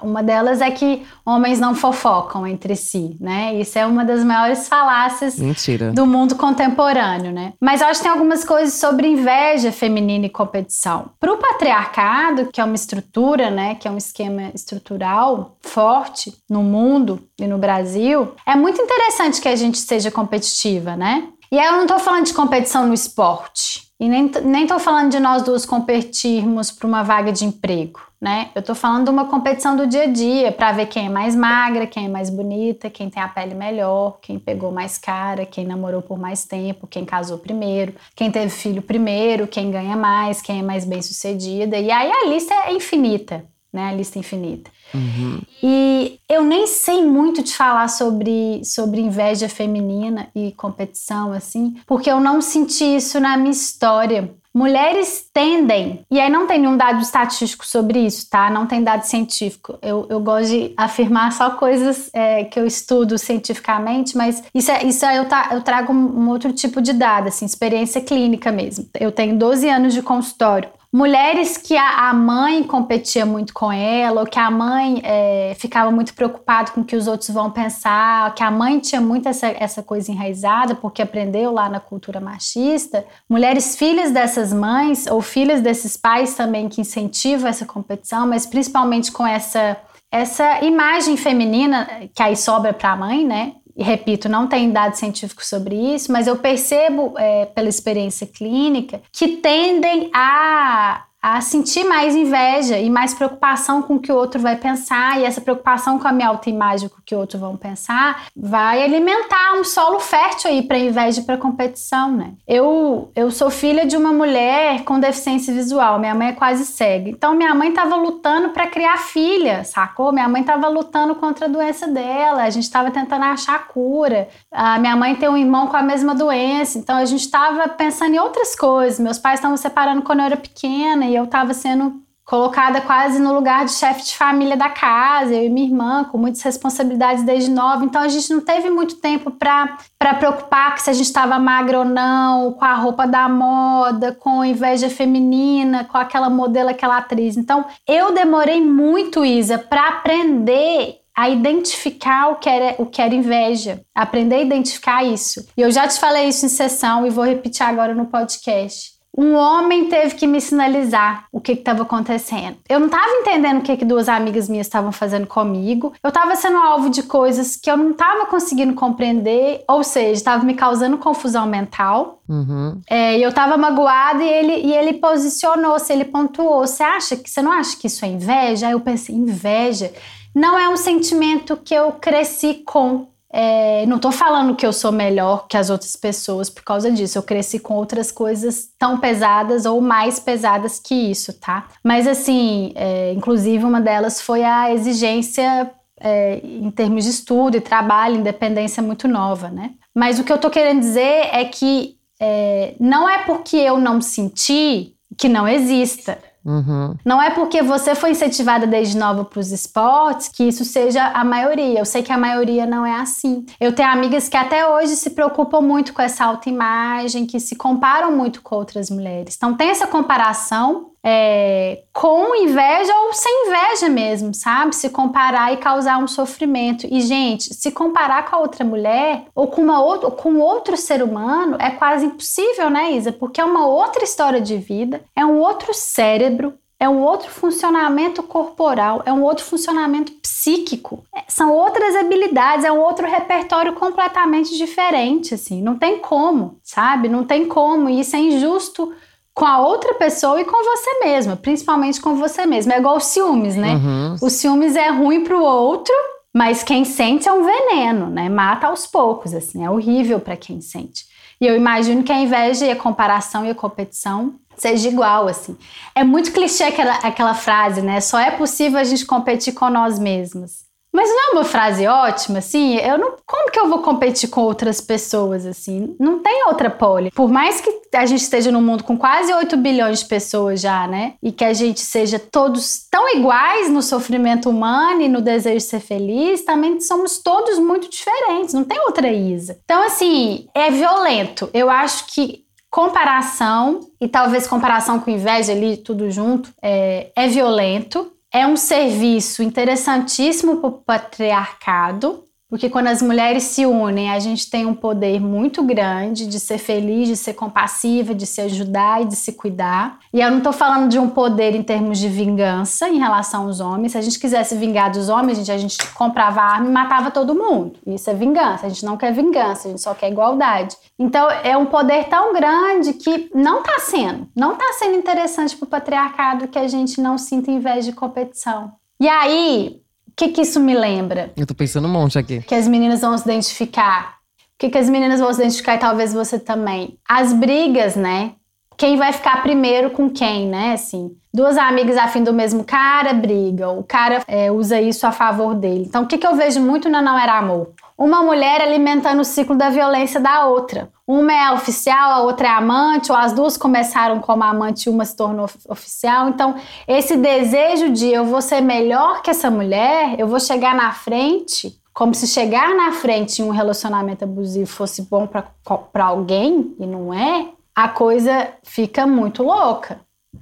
uma delas é que homens não fofocam entre si, né? Isso é uma das maiores falácias Mentira. do mundo contemporâneo, né? Mas eu acho que tem algumas coisas sobre inveja feminina e competição. Para o patriarcado, que é uma estrutura, né, que é um esquema estrutural forte no mundo e no Brasil, é muito interessante que a gente seja competitiva, né? E aí eu não estou falando de competição no esporte. E nem, nem tô falando de nós duas competirmos para uma vaga de emprego, né? Eu tô falando de uma competição do dia a dia, para ver quem é mais magra, quem é mais bonita, quem tem a pele melhor, quem pegou mais cara, quem namorou por mais tempo, quem casou primeiro, quem teve filho primeiro, quem ganha mais, quem é mais bem sucedida. E aí a lista é infinita, né? A lista infinita. Uhum. E eu nem sei muito te falar sobre, sobre inveja feminina e competição, assim, porque eu não senti isso na minha história. Mulheres tendem, e aí não tem nenhum dado estatístico sobre isso, tá? Não tem dado científico. Eu, eu gosto de afirmar só coisas é, que eu estudo cientificamente, mas isso, é, isso é, eu, tá, eu trago um, um outro tipo de dado, assim, experiência clínica mesmo. Eu tenho 12 anos de consultório. Mulheres que a, mãe competia muito com ela, ou que a mãe é, ficava muito preocupada com o que os outros vão pensar, que a mãe tinha muito essa, essa coisa enraizada, porque aprendeu lá na cultura machista, mulheres filhas dessas mães, ou filhas desses pais também que incentivam essa competição, mas principalmente com essa, essa imagem feminina que aí sobra para a mãe, né? Repito, não tem dados científicos sobre isso, mas eu percebo é, pela experiência clínica que tendem a a sentir mais inveja e mais preocupação com o que o outro vai pensar, e essa preocupação com a minha autoimagem, com o que o outro vão pensar, vai alimentar um solo fértil aí para inveja e para competição, né? Eu, eu sou filha de uma mulher com deficiência visual, minha mãe é quase cega. Então minha mãe estava lutando para criar filha, sacou? Minha mãe estava lutando contra a doença dela, a gente estava tentando achar cura. A minha mãe tem um irmão com a mesma doença, então a gente estava pensando em outras coisas. Meus pais estavam separando quando eu era pequena e eu estava sendo colocada quase no lugar de chefe de família da casa, eu e minha irmã, com muitas responsabilidades desde nova. Então a gente não teve muito tempo para preocupar se a gente estava magra ou não, com a roupa da moda, com inveja feminina, com aquela modelo, aquela atriz. Então eu demorei muito, Isa, para aprender a identificar o que, era, o que era inveja, aprender a identificar isso. E eu já te falei isso em sessão e vou repetir agora no podcast. Um homem teve que me sinalizar o que estava acontecendo. Eu não estava entendendo o que, que duas amigas minhas estavam fazendo comigo. Eu estava sendo alvo de coisas que eu não estava conseguindo compreender, ou seja, estava me causando confusão mental. Uhum. É, eu estava magoada e ele, e ele posicionou-se, ele pontuou. Você acha que você não acha que isso é inveja? Aí eu pensei, inveja não é um sentimento que eu cresci com. É, não estou falando que eu sou melhor que as outras pessoas por causa disso. Eu cresci com outras coisas tão pesadas ou mais pesadas que isso, tá? Mas assim, é, inclusive uma delas foi a exigência é, em termos de estudo e trabalho, independência muito nova, né? Mas o que eu estou querendo dizer é que é, não é porque eu não senti que não exista. Uhum. Não é porque você foi incentivada desde nova para os esportes que isso seja a maioria. Eu sei que a maioria não é assim. Eu tenho amigas que até hoje se preocupam muito com essa autoimagem, que se comparam muito com outras mulheres. Então tem essa comparação é, com inveja ou sem inveja mesmo, sabe? Se comparar e causar um sofrimento. E, gente, se comparar com a outra mulher ou com, uma outra, com outro ser humano é quase impossível, né, Isa? Porque é uma outra história de vida, é um outro cérebro, é um outro funcionamento corporal, é um outro funcionamento psíquico. É, são outras habilidades, é um outro repertório completamente diferente, assim. Não tem como, sabe? Não tem como. E isso é injusto com a outra pessoa e com você mesma, principalmente com você mesma. É igual os ciúmes, né? Uhum. O ciúmes é ruim pro outro, mas quem sente é um veneno, né? Mata aos poucos, assim, é horrível para quem sente. E eu imagino que a inveja e a comparação e a competição seja igual, assim. É muito clichê aquela, aquela frase, né? Só é possível a gente competir com nós mesmos. Mas não é uma frase ótima, assim? Eu não. Como que eu vou competir com outras pessoas, assim? Não tem outra pole. Por mais que a gente esteja num mundo com quase 8 bilhões de pessoas já, né? E que a gente seja todos tão iguais no sofrimento humano e no desejo de ser feliz, também somos todos muito diferentes. Não tem outra Isa. Então, assim, é violento. Eu acho que comparação, e talvez comparação com inveja ali, tudo junto, é, é violento é um serviço interessantíssimo para o patriarcado, porque quando as mulheres se unem, a gente tem um poder muito grande de ser feliz, de ser compassiva, de se ajudar e de se cuidar. E eu não estou falando de um poder em termos de vingança em relação aos homens. Se a gente quisesse vingar dos homens, a gente, a gente comprava arma e matava todo mundo. Isso é vingança. A gente não quer vingança, a gente só quer igualdade. Então é um poder tão grande que não está sendo, não está sendo interessante para o patriarcado que a gente não sinta inveja de competição. E aí, que, que isso me lembra? Eu tô pensando um monte aqui. Que as meninas vão se identificar. O que, que as meninas vão se identificar e talvez você também? As brigas, né? Quem vai ficar primeiro com quem, né? Assim, duas amigas afim do mesmo cara brigam. O cara é, usa isso a favor dele. Então, o que, que eu vejo muito na Não Era Amor? Uma mulher alimentando o ciclo da violência da outra. Uma é oficial, a outra é amante, ou as duas começaram como amante e uma se tornou oficial. Então, esse desejo de eu vou ser melhor que essa mulher, eu vou chegar na frente, como se chegar na frente em um relacionamento abusivo fosse bom para alguém, e não é, a coisa fica muito louca.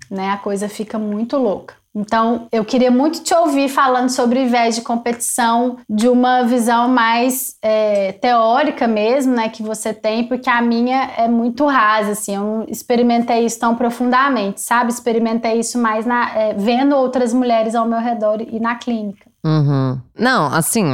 né? A coisa fica muito louca. Então, eu queria muito te ouvir falando sobre inveja de competição de uma visão mais é, teórica mesmo, né, que você tem, porque a minha é muito rasa, assim, eu não experimentei isso tão profundamente, sabe? Experimentei isso mais na, é, vendo outras mulheres ao meu redor e na clínica. Uhum. Não, assim,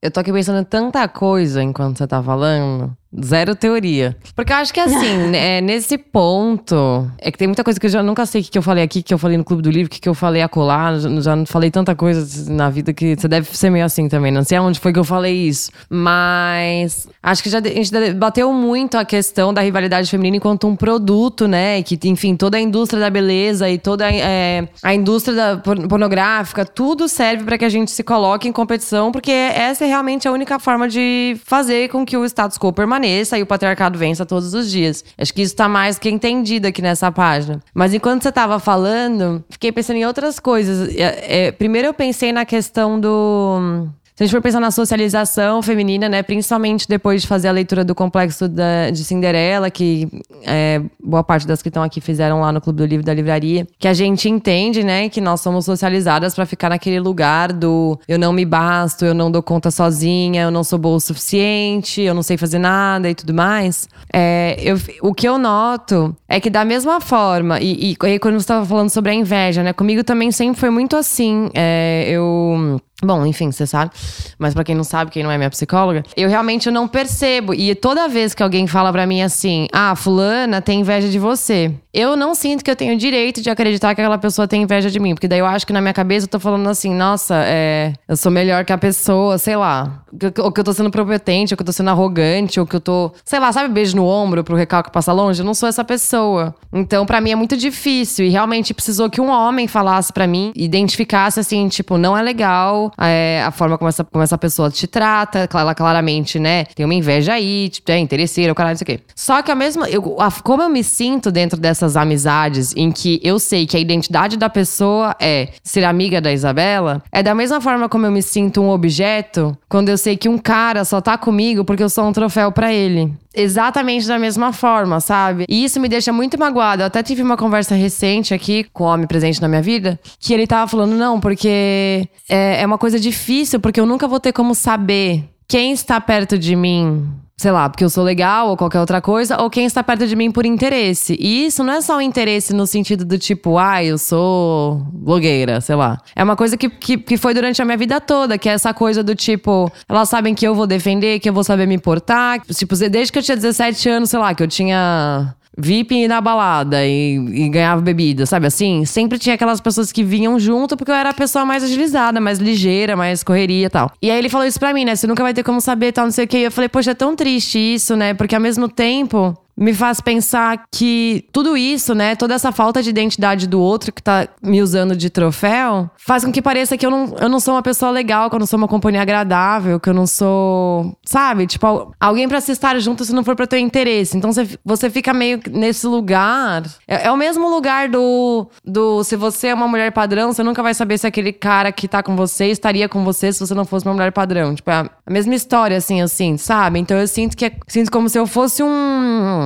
eu tô aqui pensando em tanta coisa enquanto você tá falando. Zero teoria. Porque eu acho que assim, é, nesse ponto. É que tem muita coisa que eu já nunca sei o que, que eu falei aqui, que eu falei no Clube do Livro, o que, que eu falei acolá. Já, já falei tanta coisa na vida que você deve ser meio assim também. Não sei aonde foi que eu falei isso. Mas acho que já, a gente bateu muito a questão da rivalidade feminina enquanto um produto, né? Que, enfim, toda a indústria da beleza e toda é, a indústria da pornográfica, tudo serve para que a gente se coloque em competição, porque essa é realmente a única forma de fazer com que o status quo permaneça permaneça e o patriarcado vença todos os dias. Acho que isso tá mais que entendido aqui nessa página. Mas enquanto você tava falando, fiquei pensando em outras coisas. É, é, primeiro eu pensei na questão do se a gente for pensar na socialização feminina, né, principalmente depois de fazer a leitura do complexo da, de Cinderela, que é, boa parte das que estão aqui fizeram lá no Clube do Livro da Livraria, que a gente entende, né, que nós somos socializadas para ficar naquele lugar do eu não me basto, eu não dou conta sozinha, eu não sou boa o suficiente, eu não sei fazer nada e tudo mais. É, eu, o que eu noto é que da mesma forma, e, e quando você estava falando sobre a inveja, né, comigo também sempre foi muito assim. É, eu Bom, enfim, você sabe. Mas para quem não sabe, quem não é minha psicóloga, eu realmente não percebo. E toda vez que alguém fala para mim assim: "Ah, fulana tem inveja de você". Eu não sinto que eu tenho direito de acreditar que aquela pessoa tem inveja de mim, porque daí eu acho que na minha cabeça eu tô falando assim: "Nossa, é, eu sou melhor que a pessoa, sei lá". Ou que eu tô sendo propetente, ou que eu tô sendo arrogante, ou que eu tô, sei lá, sabe, beijo no ombro pro recalque passar longe? Eu não sou essa pessoa. Então, para mim é muito difícil e realmente precisou que um homem falasse para mim, identificasse assim, tipo, não é legal é, a forma como essa, como essa pessoa te trata, ela claramente, né, tem uma inveja aí, tipo, é interesseira, o caralho, não sei o quê. Só que a mesma, eu, a, como eu me sinto dentro dessas amizades em que eu sei que a identidade da pessoa é ser amiga da Isabela, é da mesma forma como eu me sinto um objeto quando eu sei que um cara só tá comigo porque eu sou um troféu para ele exatamente da mesma forma, sabe? E isso me deixa muito magoada. Eu até tive uma conversa recente aqui com um homem presente na minha vida, que ele tava falando, não, porque é, é uma coisa difícil, porque eu nunca vou ter como saber quem está perto de mim sei lá, porque eu sou legal ou qualquer outra coisa, ou quem está perto de mim por interesse. E isso não é só um interesse no sentido do tipo, ah, eu sou blogueira, sei lá. É uma coisa que, que, que foi durante a minha vida toda, que é essa coisa do tipo, elas sabem que eu vou defender, que eu vou saber me portar. Tipo, desde que eu tinha 17 anos, sei lá, que eu tinha VIP na balada e, e, ganhava bebida, sabe assim? Sempre tinha aquelas pessoas que vinham junto porque eu era a pessoa mais agilizada, mais ligeira, mais correria e tal. E aí ele falou isso pra mim, né? Você nunca vai ter como saber tal, não sei o que. E eu falei, poxa, é tão triste isso, né? Porque ao mesmo tempo me faz pensar que tudo isso, né, toda essa falta de identidade do outro que tá me usando de troféu, faz com que pareça que eu não, eu não sou uma pessoa legal, que eu não sou uma companhia agradável, que eu não sou, sabe, tipo, alguém para se estar junto se não for para ter interesse. Então você, você fica meio nesse lugar. É, é, o mesmo lugar do, do se você é uma mulher padrão, você nunca vai saber se aquele cara que tá com você estaria com você se você não fosse uma mulher padrão. Tipo, é a mesma história, assim, assim, sabe? Então eu sinto que é, sinto como se eu fosse um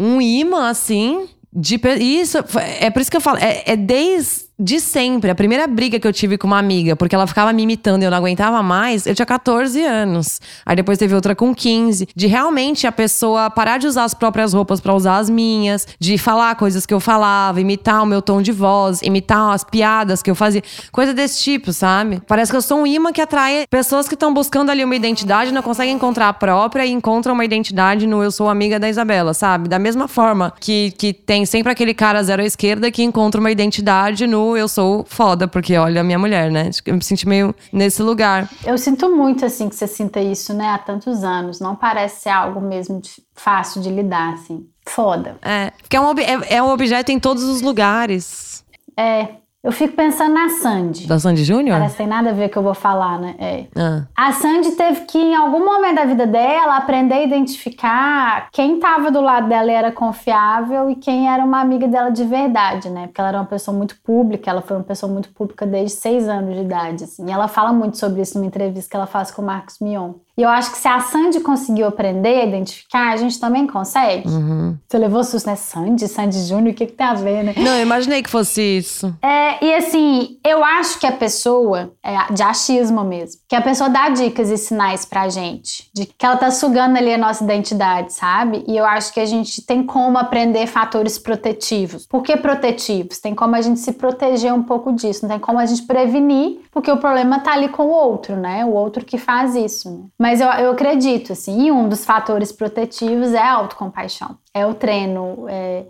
um imã, assim, de. Isso, é por isso que eu falo, é, é desde de sempre. A primeira briga que eu tive com uma amiga, porque ela ficava me imitando e eu não aguentava mais, eu tinha 14 anos. Aí depois teve outra com 15. De realmente a pessoa parar de usar as próprias roupas para usar as minhas, de falar coisas que eu falava, imitar o meu tom de voz, imitar as piadas que eu fazia. Coisa desse tipo, sabe? Parece que eu sou um imã que atrai pessoas que estão buscando ali uma identidade, não conseguem encontrar a própria e encontram uma identidade no eu sou amiga da Isabela, sabe? Da mesma forma que, que tem sempre aquele cara zero à esquerda que encontra uma identidade no eu sou foda, porque olha a minha mulher, né? Eu me senti meio nesse lugar. Eu sinto muito, assim, que você sinta isso, né, há tantos anos. Não parece ser algo mesmo de, fácil de lidar, assim. Foda. É, porque é um, é, é um objeto em todos os lugares. É, eu fico pensando na Sandy. Da Sandy Júnior? Parece que tem nada a ver com o que eu vou falar, né? É. Ah. A Sandy teve que, em algum momento da vida dela, aprender a identificar quem estava do lado dela e era confiável e quem era uma amiga dela de verdade, né? Porque ela era uma pessoa muito pública, ela foi uma pessoa muito pública desde seis anos de idade, assim. E ela fala muito sobre isso numa entrevista que ela faz com o Marcos Mion. E eu acho que se a Sandy conseguiu aprender a identificar, a gente também consegue. Uhum. Você levou susto, né? Sandy, Sandy Júnior, o que, que tem a ver, né? Não, eu imaginei que fosse isso. É, e assim, eu acho que a pessoa, é de achismo mesmo, que a pessoa dá dicas e sinais pra gente, de que ela tá sugando ali a nossa identidade, sabe? E eu acho que a gente tem como aprender fatores protetivos. Por que protetivos? Tem como a gente se proteger um pouco disso, não tem como a gente prevenir, porque o problema tá ali com o outro, né? O outro que faz isso. Né? Mas eu, eu acredito, assim, e um dos fatores protetivos é a autocompaixão, é o treino. É,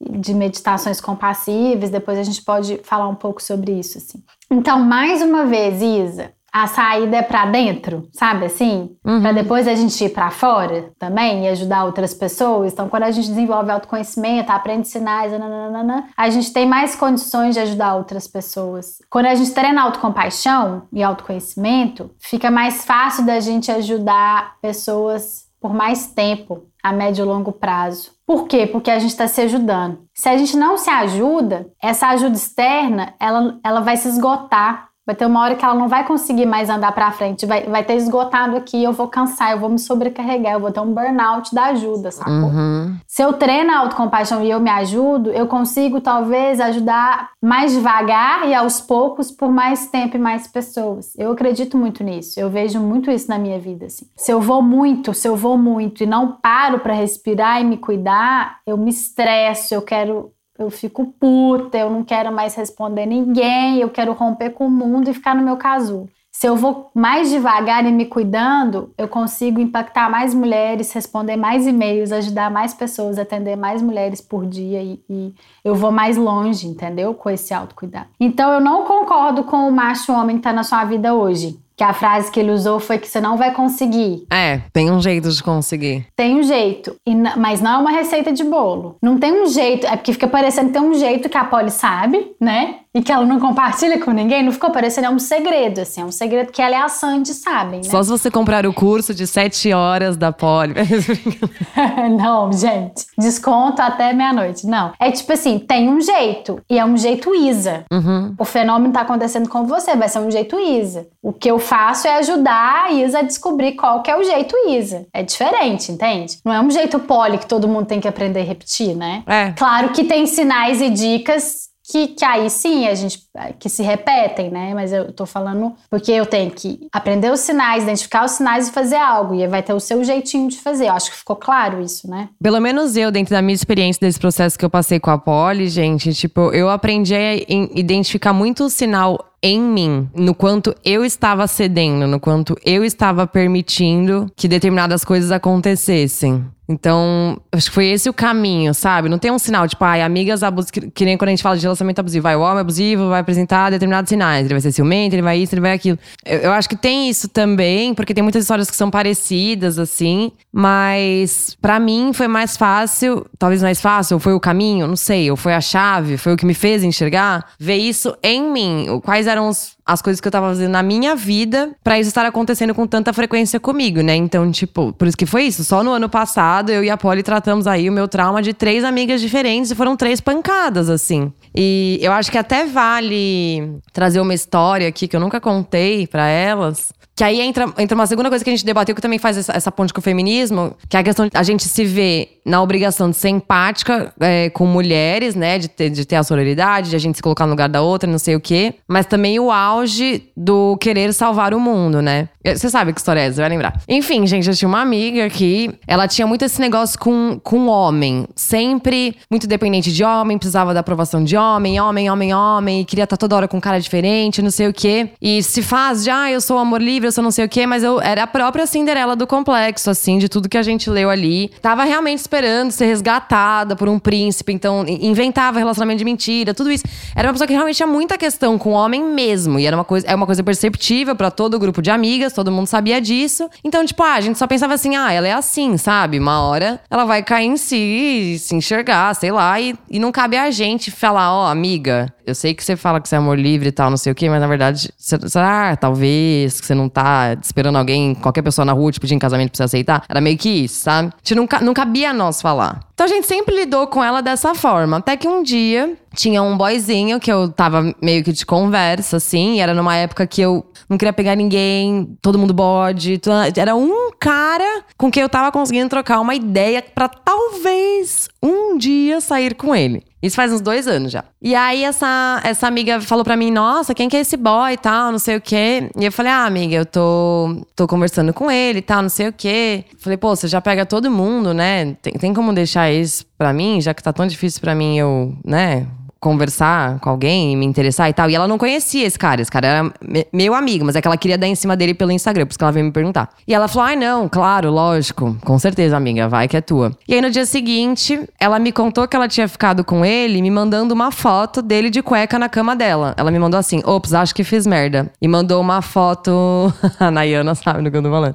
de meditações compassíveis, depois a gente pode falar um pouco sobre isso, assim. Então, mais uma vez, Isa, a saída é para dentro, sabe assim? Uhum. Para depois a gente ir para fora também e ajudar outras pessoas. Então, quando a gente desenvolve autoconhecimento, aprende sinais, nananana, a gente tem mais condições de ajudar outras pessoas. Quando a gente treina autocompaixão e autoconhecimento, fica mais fácil da gente ajudar pessoas por mais tempo, a médio e longo prazo. Por quê? Porque a gente está se ajudando. Se a gente não se ajuda, essa ajuda externa, ela, ela vai se esgotar Vai ter uma hora que ela não vai conseguir mais andar para frente, vai, vai ter esgotado aqui, eu vou cansar, eu vou me sobrecarregar, eu vou ter um burnout da ajuda, sacou? Uhum. Se eu treino a autocompaixão e eu me ajudo, eu consigo talvez ajudar mais devagar e aos poucos por mais tempo e mais pessoas. Eu acredito muito nisso, eu vejo muito isso na minha vida, assim. Se eu vou muito, se eu vou muito e não paro para respirar e me cuidar, eu me estresso, eu quero eu fico puta, eu não quero mais responder ninguém, eu quero romper com o mundo e ficar no meu casulo. Se eu vou mais devagar e me cuidando, eu consigo impactar mais mulheres, responder mais e-mails, ajudar mais pessoas, atender mais mulheres por dia e, e eu vou mais longe, entendeu? Com esse autocuidado. Então eu não concordo com o macho homem que tá na sua vida hoje. Que a frase que ele usou foi que você não vai conseguir. É, tem um jeito de conseguir. Tem um jeito, mas não é uma receita de bolo. Não tem um jeito, é porque fica parecendo que tem um jeito que a Polly sabe, né? E que ela não compartilha com ninguém, não ficou parecendo, é um segredo, assim, é um segredo que ela e a Sandy sabem, né? Só se você comprar o curso de 7 horas da Polly. não, gente, desconto até meia-noite, não. É tipo assim, tem um jeito, e é um jeito Isa. Uhum. O fenômeno tá acontecendo com você, vai ser um jeito Isa. O que eu faço é ajudar a Isa a descobrir qual que é o jeito Isa. É diferente, entende? Não é um jeito poli que todo mundo tem que aprender a repetir, né? É. Claro que tem sinais e dicas que, que aí sim a gente que se repetem, né? Mas eu tô falando porque eu tenho que aprender os sinais, identificar os sinais e fazer algo. E vai ter o seu jeitinho de fazer. Eu acho que ficou claro isso, né? Pelo menos eu, dentro da minha experiência desse processo que eu passei com a Poli, gente, tipo, eu aprendi a identificar muito o sinal em mim, no quanto eu estava cedendo, no quanto eu estava permitindo que determinadas coisas acontecessem. Então, acho que foi esse o caminho, sabe? Não tem um sinal, tipo, ai, amigas abusivas, que, que, nem quando a gente fala de relacionamento abusivo. Vai, o homem abusivo vai apresentar determinados sinais. Ele vai ser ciumento, ele vai isso, ele vai aquilo. Eu, eu acho que tem isso também, porque tem muitas histórias que são parecidas, assim. Mas, para mim, foi mais fácil, talvez mais fácil, ou foi o caminho, não sei, ou foi a chave, foi o que me fez enxergar, ver isso em mim. Quais eram os as coisas que eu tava fazendo na minha vida para isso estar acontecendo com tanta frequência comigo, né? Então, tipo, por isso que foi isso. Só no ano passado, eu e a Polly tratamos aí o meu trauma de três amigas diferentes e foram três pancadas, assim. E eu acho que até vale trazer uma história aqui que eu nunca contei para elas. Que aí entra, entra uma segunda coisa que a gente debateu, que também faz essa, essa ponte com o feminismo, que é a questão de a gente se ver na obrigação de ser empática é, com mulheres, né? De ter, de ter a sororidade, de a gente se colocar no lugar da outra, não sei o quê. Mas também o auge do querer salvar o mundo, né? Você sabe que história é essa, vai lembrar. Enfim, gente, eu tinha uma amiga que ela tinha muito esse negócio com, com homem. Sempre muito dependente de homem, precisava da aprovação de homem, homem, homem, homem, e queria estar toda hora com um cara diferente, não sei o quê. E se faz de, ah, eu sou amor livre, eu sou não sei o quê, mas eu era a própria Cinderela do complexo, assim, de tudo que a gente leu ali. Tava realmente esperando ser resgatada por um príncipe, então inventava relacionamento de mentira, tudo isso. Era uma pessoa que realmente tinha muita questão com o homem mesmo. E era uma coisa, é uma coisa perceptível para todo o grupo de amigas todo mundo sabia disso. Então, tipo, ah, a gente só pensava assim, ah, ela é assim, sabe? Uma hora ela vai cair em si, se enxergar, sei lá, e, e não cabe a gente falar, ó, oh, amiga, eu sei que você fala que você é amor livre e tal, não sei o quê, mas na verdade, você- ah, talvez que você não tá esperando alguém, qualquer pessoa na rua te pedir em casamento pra você aceitar. Era meio que isso, sabe? Gente não, não cabia a nós falar. Então a gente sempre lidou com ela dessa forma. Até que um dia tinha um boyzinho que eu tava meio que de conversa, assim, e era numa época que eu não queria pegar ninguém, todo mundo bode. tu- Era um cara com quem eu tava conseguindo trocar uma ideia pra talvez um dia sair com ele. Isso faz uns dois anos já. E aí essa, essa amiga falou pra mim, nossa, quem que é esse boy e tal, não sei o quê. E eu falei, ah, amiga, eu tô, tô conversando com ele e tal, não sei o quê. Falei, pô, você já pega todo mundo, né? Tem, tem como deixar isso pra mim, já que tá tão difícil pra mim eu, né? Conversar com alguém e me interessar e tal. E ela não conhecia esse cara. Esse cara era me- meu amigo, mas é que ela queria dar em cima dele pelo Instagram, por isso que ela veio me perguntar. E ela falou: ai, não, claro, lógico. Com certeza, amiga, vai que é tua. E aí no dia seguinte, ela me contou que ela tinha ficado com ele, me mandando uma foto dele de cueca na cama dela. Ela me mandou assim: ops, acho que fiz merda. E mandou uma foto. A Nayana sabe do que eu tô falando.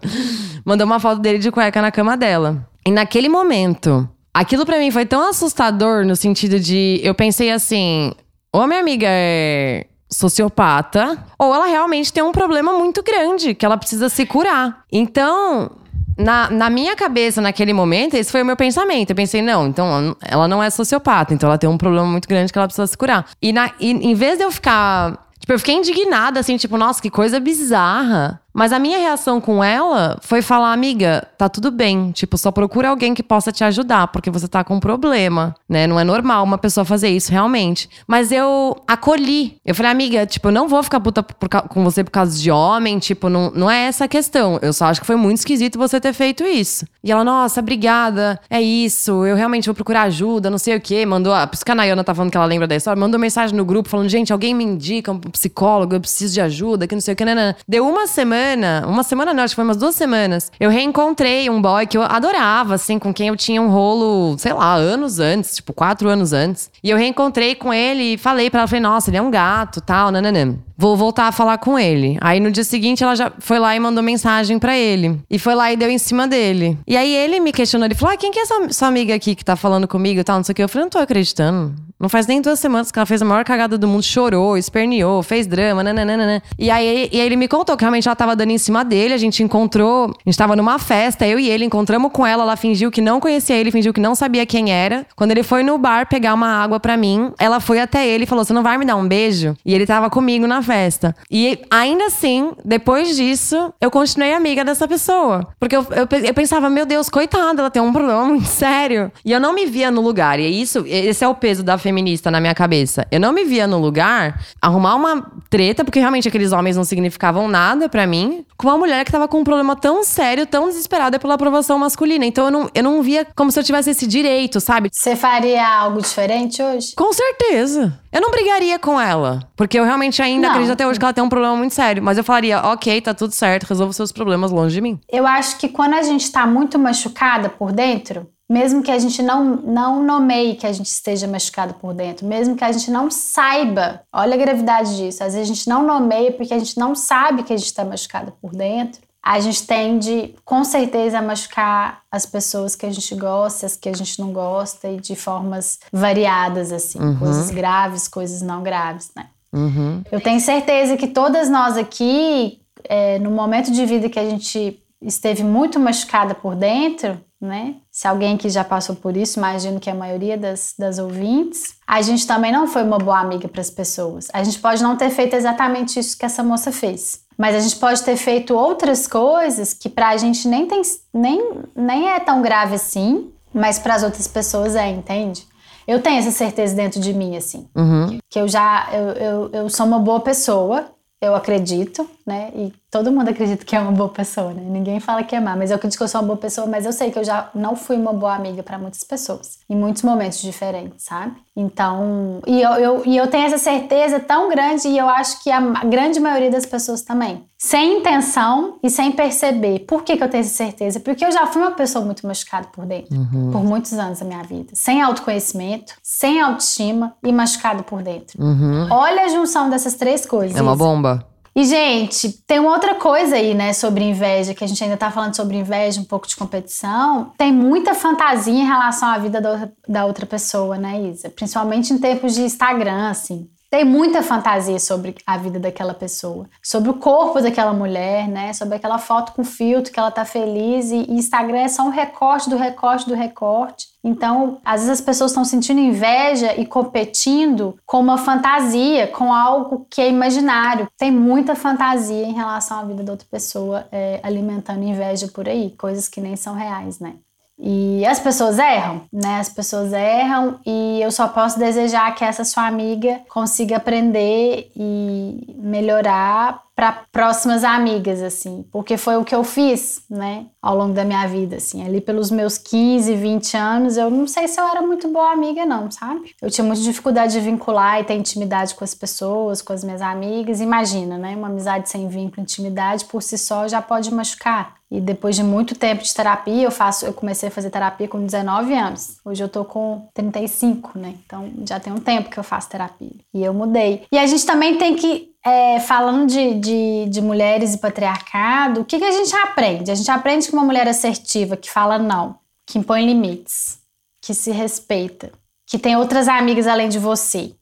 Mandou uma foto dele de cueca na cama dela. E naquele momento, Aquilo pra mim foi tão assustador no sentido de eu pensei assim, ou a minha amiga é sociopata, ou ela realmente tem um problema muito grande que ela precisa se curar. Então, na, na minha cabeça, naquele momento, esse foi o meu pensamento. Eu pensei, não, então ela não é sociopata, então ela tem um problema muito grande que ela precisa se curar. E, na, e em vez de eu ficar. Tipo, eu fiquei indignada, assim, tipo, nossa, que coisa bizarra. Mas a minha reação com ela foi falar, amiga, tá tudo bem. Tipo, só procura alguém que possa te ajudar, porque você tá com um problema, né? Não é normal uma pessoa fazer isso, realmente. Mas eu acolhi. Eu falei, amiga, tipo, eu não vou ficar puta por com você por causa de homem, tipo, não, não é essa a questão. Eu só acho que foi muito esquisito você ter feito isso. E ela, nossa, obrigada, é isso, eu realmente vou procurar ajuda, não sei o quê. Mandou, ah, por isso que a tá falando que ela lembra da história, mandou mensagem no grupo falando, gente, alguém me indica um psicólogo, eu preciso de ajuda, que não sei o que, nanana. Deu uma semana, uma semana não, acho que foi umas duas semanas. Eu reencontrei um boy que eu adorava, assim, com quem eu tinha um rolo, sei lá, anos antes, tipo, quatro anos antes. E eu reencontrei com ele e falei pra ela, falei, nossa, ele é um gato, tal, nananã. Vou voltar a falar com ele. Aí no dia seguinte ela já foi lá e mandou mensagem pra ele. E foi lá e deu em cima dele. E aí ele me questionou, ele falou: ah, quem que é essa sua amiga aqui que tá falando comigo e tal, não sei o que. Eu falei, não tô acreditando. Não faz nem duas semanas que ela fez a maior cagada do mundo, chorou, esperneou, fez drama, nananana. E aí, e aí ele me contou que realmente ela tava dando em cima dele, a gente encontrou, a gente tava numa festa, eu e ele encontramos com ela, ela fingiu que não conhecia ele, fingiu que não sabia quem era. Quando ele foi no bar pegar uma água pra mim, ela foi até ele e falou: Você não vai me dar um beijo? E ele tava comigo na festa. E ainda assim, depois disso, eu continuei amiga dessa pessoa. Porque eu, eu, eu pensava, meu Deus, coitada, ela tem um problema muito sério. E eu não me via no lugar. E é isso, esse é o peso da feminista na minha cabeça. Eu não me via no lugar arrumar uma treta, porque realmente aqueles homens não significavam nada pra mim, com uma mulher que tava com um problema tão sério, tão desesperada pela aprovação masculina. Então eu não, eu não via como se eu tivesse esse direito, sabe? Você faria algo diferente hoje? Com certeza. Eu não brigaria com ela. Porque eu realmente ainda Não. acredito até hoje que ela tem um problema muito sério. Mas eu falaria, ok, tá tudo certo, resolva seus problemas longe de mim. Eu acho que quando a gente tá muito machucada por dentro, mesmo que a gente não, não nomeie que a gente esteja machucado por dentro, mesmo que a gente não saiba, olha a gravidade disso, às vezes a gente não nomeia porque a gente não sabe que a gente está machucado por dentro, a gente tende com certeza a machucar as pessoas que a gente gosta, as que a gente não gosta e de formas variadas, assim, Uhum. coisas graves, coisas não graves, né? Uhum. Eu tenho certeza que todas nós aqui, é, no momento de vida que a gente esteve muito machucada por dentro, né? Se alguém que já passou por isso, imagino que a maioria das, das ouvintes, a gente também não foi uma boa amiga para as pessoas. A gente pode não ter feito exatamente isso que essa moça fez. Mas a gente pode ter feito outras coisas que pra gente nem, tem, nem, nem é tão grave assim, mas para as outras pessoas é, entende? Eu tenho essa certeza dentro de mim, assim Uhum. que eu já eu, eu, eu sou uma boa pessoa, eu acredito, né? E todo mundo acredita que é uma boa pessoa, né? Ninguém fala que é má, mas eu acredito que eu sou uma boa pessoa, mas eu sei que eu já não fui uma boa amiga para muitas pessoas, em muitos momentos diferentes, sabe? Então, e eu, eu, e eu tenho essa certeza tão grande e eu acho que a grande maioria das pessoas também. Sem intenção e sem perceber. Por que, que eu tenho essa certeza? Porque eu já fui uma pessoa muito machucada por dentro, por muitos anos da minha vida. Sem autoconhecimento, sem autoestima e machucado por dentro. Uhum. Olha a junção dessas três coisas. É uma bomba. E, gente, tem uma outra coisa aí, né, sobre inveja, que a gente ainda tá falando sobre inveja, um pouco de competição. Tem muita fantasia em relação à vida da outra, pessoa, né, Isa? Principalmente em tempos de Instagram, assim. Tem muita fantasia sobre a vida daquela pessoa, sobre o corpo daquela mulher, né? Sobre aquela foto com filtro que ela tá feliz e, Instagram é só um recorte do recorte do recorte. Então, às vezes as pessoas estão sentindo inveja e competindo com uma fantasia, com algo que é imaginário. Tem muita fantasia em relação à vida da outra pessoa, é, alimentando inveja por aí, coisas que nem são reais, né? E as pessoas erram, né? As pessoas erram e eu só posso desejar que essa sua amiga consiga aprender e melhorar para próximas amigas, assim, porque foi o que eu fiz, né, ao longo da minha vida, assim, ali pelos meus 15, 20 anos, eu não sei se eu era muito boa amiga, não, sabe? Eu tinha muita dificuldade de vincular e ter intimidade com as pessoas, com as minhas amigas. Imagina, né, uma amizade sem vínculo, intimidade, por si só já pode machucar. E depois de muito tempo de terapia, eu faço, eu comecei a fazer terapia com 19 anos. Hoje eu tô com 35, né? Então já tem um tempo que eu faço terapia. E eu mudei. E a gente também tem que é, falando de, de, de, mulheres e patriarcado, o que, que a gente aprende? A gente aprende que uma mulher assertiva, que fala não, que impõe limites, que se respeita, que tem outras amigas além de você,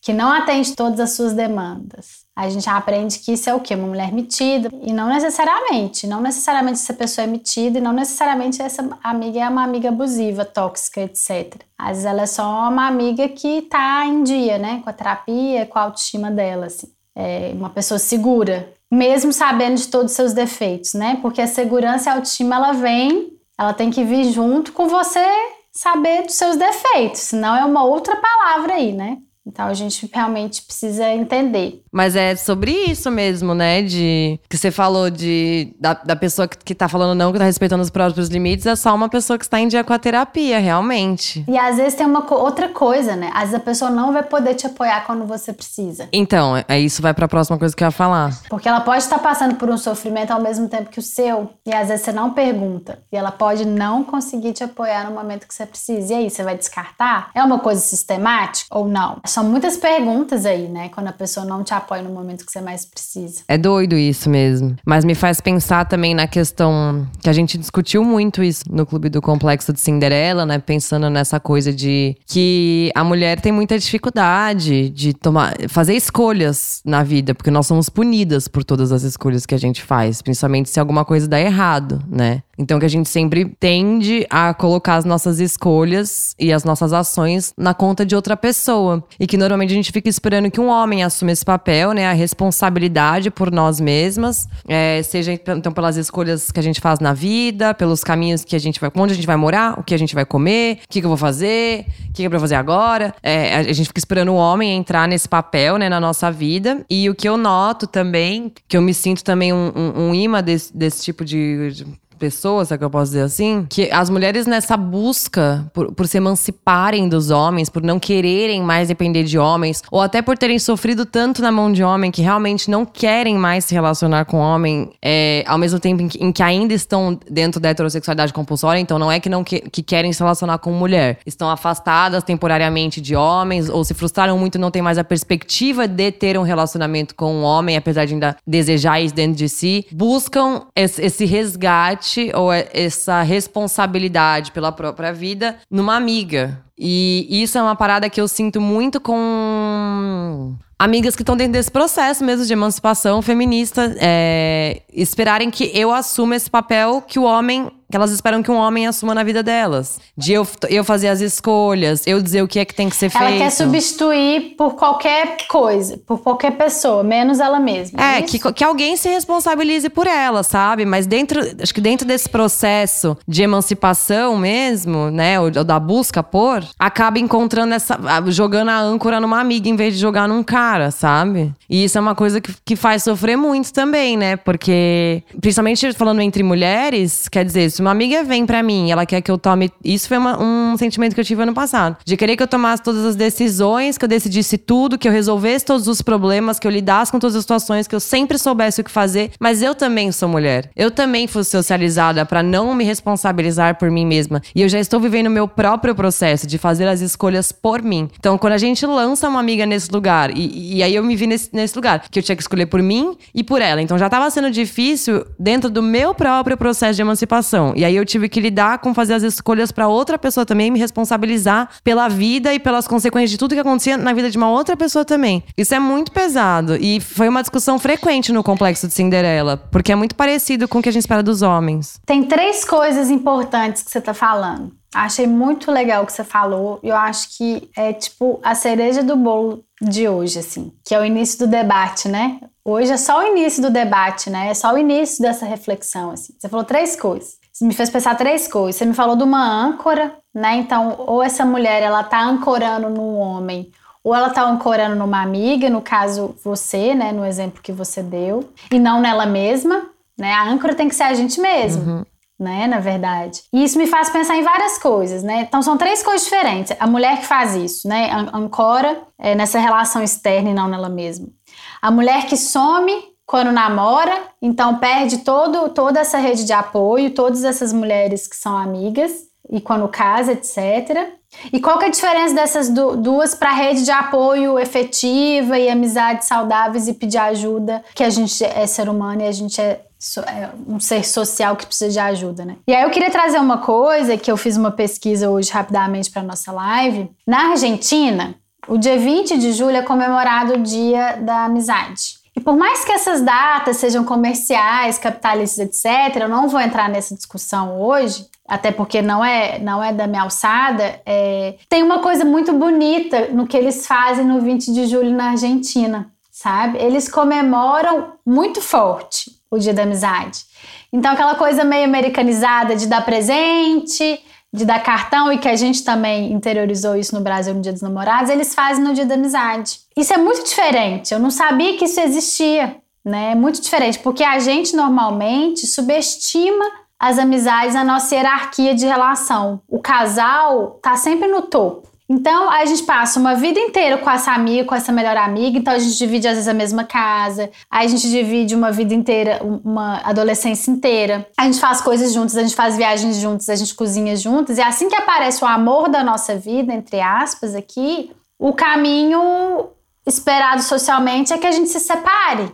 que não atende todas as suas demandas. A gente aprende que isso é o quê? Uma mulher metida. E não necessariamente. Não necessariamente essa pessoa é metida e não necessariamente essa amiga é uma amiga abusiva, tóxica, etc. Às vezes ela é só uma amiga que tá em dia, né? Com a terapia, com a autoestima dela, assim é, uma pessoa segura, mesmo sabendo de todos os seus defeitos, né? Porque a segurança e a autoestima ela vem, ela tem que vir junto com você saber dos seus defeitos, senão é uma outra palavra aí, né? Então a gente realmente precisa entender. Mas é sobre isso mesmo, né? De que você falou de da, da pessoa que, que tá falando não, que tá respeitando os próprios limites, é só uma pessoa que está em dia com a terapia, realmente. E às vezes tem uma outra coisa, né? Às vezes a pessoa não vai poder te apoiar quando você precisa. Então, é isso vai para a próxima coisa que eu ia falar. Porque ela pode estar passando por um sofrimento ao mesmo tempo que o seu, e às vezes você não pergunta, e ela pode não conseguir te apoiar no momento que você precisa. E aí, você vai descartar? É uma coisa sistemática ou não? São muitas perguntas aí, né? Quando a pessoa não te apoia no momento que você mais precisa. É doido isso mesmo. Mas me faz pensar também na questão que a gente discutiu muito isso no Clube do Complexo de Cinderela, né? Pensando nessa coisa de que a mulher tem muita dificuldade de tomar, fazer escolhas na vida, porque nós somos punidas por todas as escolhas que a gente faz, principalmente se alguma coisa dá errado, né? Então que a gente sempre tende a colocar as nossas escolhas e as nossas ações na conta de outra pessoa. E que normalmente a gente fica esperando que um homem assuma esse papel, né? A responsabilidade por nós mesmas. É, seja então pelas escolhas que a gente faz na vida, pelos caminhos que a gente vai. Onde a gente vai morar, o que a gente vai comer, o que, que eu vou fazer, o que, que é pra fazer agora. É, a gente fica esperando o homem entrar nesse papel, né, na nossa vida. E o que eu noto também, que eu me sinto também um, um, um imã desse, desse tipo de, de pessoas, é que eu posso dizer assim, que as mulheres nessa busca por, por se emanciparem dos homens, por não quererem mais depender de homens, ou até por terem sofrido tanto na mão de homem que realmente não querem mais se relacionar com homem, é, ao mesmo tempo em que, em que, ainda estão dentro da heterossexualidade compulsória, então não é que não que, que, querem se relacionar com mulher, estão afastadas temporariamente de homens, ou se frustraram muito e não tem mais a perspectiva de ter um relacionamento com um homem, apesar de ainda desejar isso dentro de si, buscam esse, esse resgate ou é essa responsabilidade pela própria vida numa amiga. E isso é uma parada que eu sinto muito com amigas que estão dentro desse processo mesmo de emancipação feminista, é, esperarem que eu assuma esse papel que o homem que elas esperam que um homem assuma na vida delas. De eu, eu fazer as escolhas, eu dizer o que é que tem que ser ela feito. Ela quer substituir por qualquer coisa, por qualquer pessoa, menos ela mesma. É, é que, que alguém se responsabilize por ela, sabe? Mas dentro, acho que dentro desse processo de emancipação mesmo, né, ou, ou da busca por, acaba encontrando essa. jogando a âncora numa amiga em vez de jogar num cara, sabe? E isso é uma coisa que, que faz sofrer muito também, né? Porque, principalmente falando entre mulheres, quer dizer, se uma amiga vem para mim ela quer que eu tome. Isso foi uma, um sentimento que eu tive ano passado. De querer que eu tomasse todas as decisões, que eu decidisse tudo, que eu resolvesse todos os problemas, que eu lidasse com todas as situações, que eu sempre soubesse o que fazer. Mas eu também sou mulher. Eu também fui socializada para não me responsabilizar por mim mesma. E eu já estou vivendo o meu próprio processo de fazer as escolhas por mim. Então, quando a gente lança uma amiga nesse lugar, e, e aí eu me vi nesse, nesse lugar, que eu tinha que escolher por mim e por ela. Então já estava sendo difícil dentro do meu próprio processo de emancipação. Relação. E aí eu tive que lidar com fazer as escolhas para outra pessoa também, me responsabilizar pela vida e pelas consequências de tudo que acontecia na vida de uma outra pessoa também. Isso é muito pesado. E foi uma discussão frequente no complexo de Cinderela, porque é muito parecido com o que a gente espera dos homens. Tem três coisas importantes que você tá falando. Achei muito legal o que você falou. Eu acho que é tipo a cereja do bolo de hoje, assim, que é o início do debate, né? Hoje é só o início do debate, né? É só o início dessa reflexão, assim. Você falou três coisas. Me fez pensar três coisas. Você me falou de uma âncora, né? Então, ou essa mulher ela tá ancorando no homem, ou ela tá ancorando numa amiga, no caso você, né, no exemplo que você deu, e não nela mesma, né? A âncora tem que ser a gente mesmo. Uhum né, na verdade. E isso me faz pensar em várias coisas, né? Então são três coisas diferentes. A mulher que faz isso, né, ancora é, nessa relação externa e não nela mesma. A mulher que some quando namora, então perde todo, toda essa rede de apoio, todas essas mulheres que são amigas e quando casa, etc. E qual que é a diferença dessas duas para a rede de apoio efetiva e amizades saudáveis e pedir ajuda, que a gente é ser humano e a gente é é um ser social que precisa de ajuda, né? E aí eu queria trazer uma coisa que eu fiz uma pesquisa hoje rapidamente para nossa live. Na Argentina, o dia 20 de julho é comemorado o Dia da Amizade. E por mais que essas datas sejam comerciais, capitalistas, etc., eu não vou entrar nessa discussão hoje, até porque não é, não é da minha alçada, é... tem uma coisa muito bonita no que eles fazem no 20 de julho na Argentina, sabe? Eles comemoram muito forte o dia da amizade. Então, aquela coisa meio americanizada de dar presente, de dar cartão, e que a gente também interiorizou isso no Brasil no Dia dos Namorados, eles fazem no Dia da Amizade. Isso é muito diferente. Eu não sabia que isso existia, né? É muito diferente, porque a gente normalmente subestima as amizades, a nossa hierarquia de relação. O casal tá sempre no topo. Então, a gente passa uma vida inteira com essa amiga, com essa melhor amiga, então a gente divide às vezes a mesma casa, aí a gente divide uma vida inteira, uma adolescência inteira. A gente faz coisas juntos, a gente faz viagens juntos, a gente cozinha juntos, e assim que aparece o amor da nossa vida, entre aspas, aqui, o caminho esperado socialmente é que a gente se separe.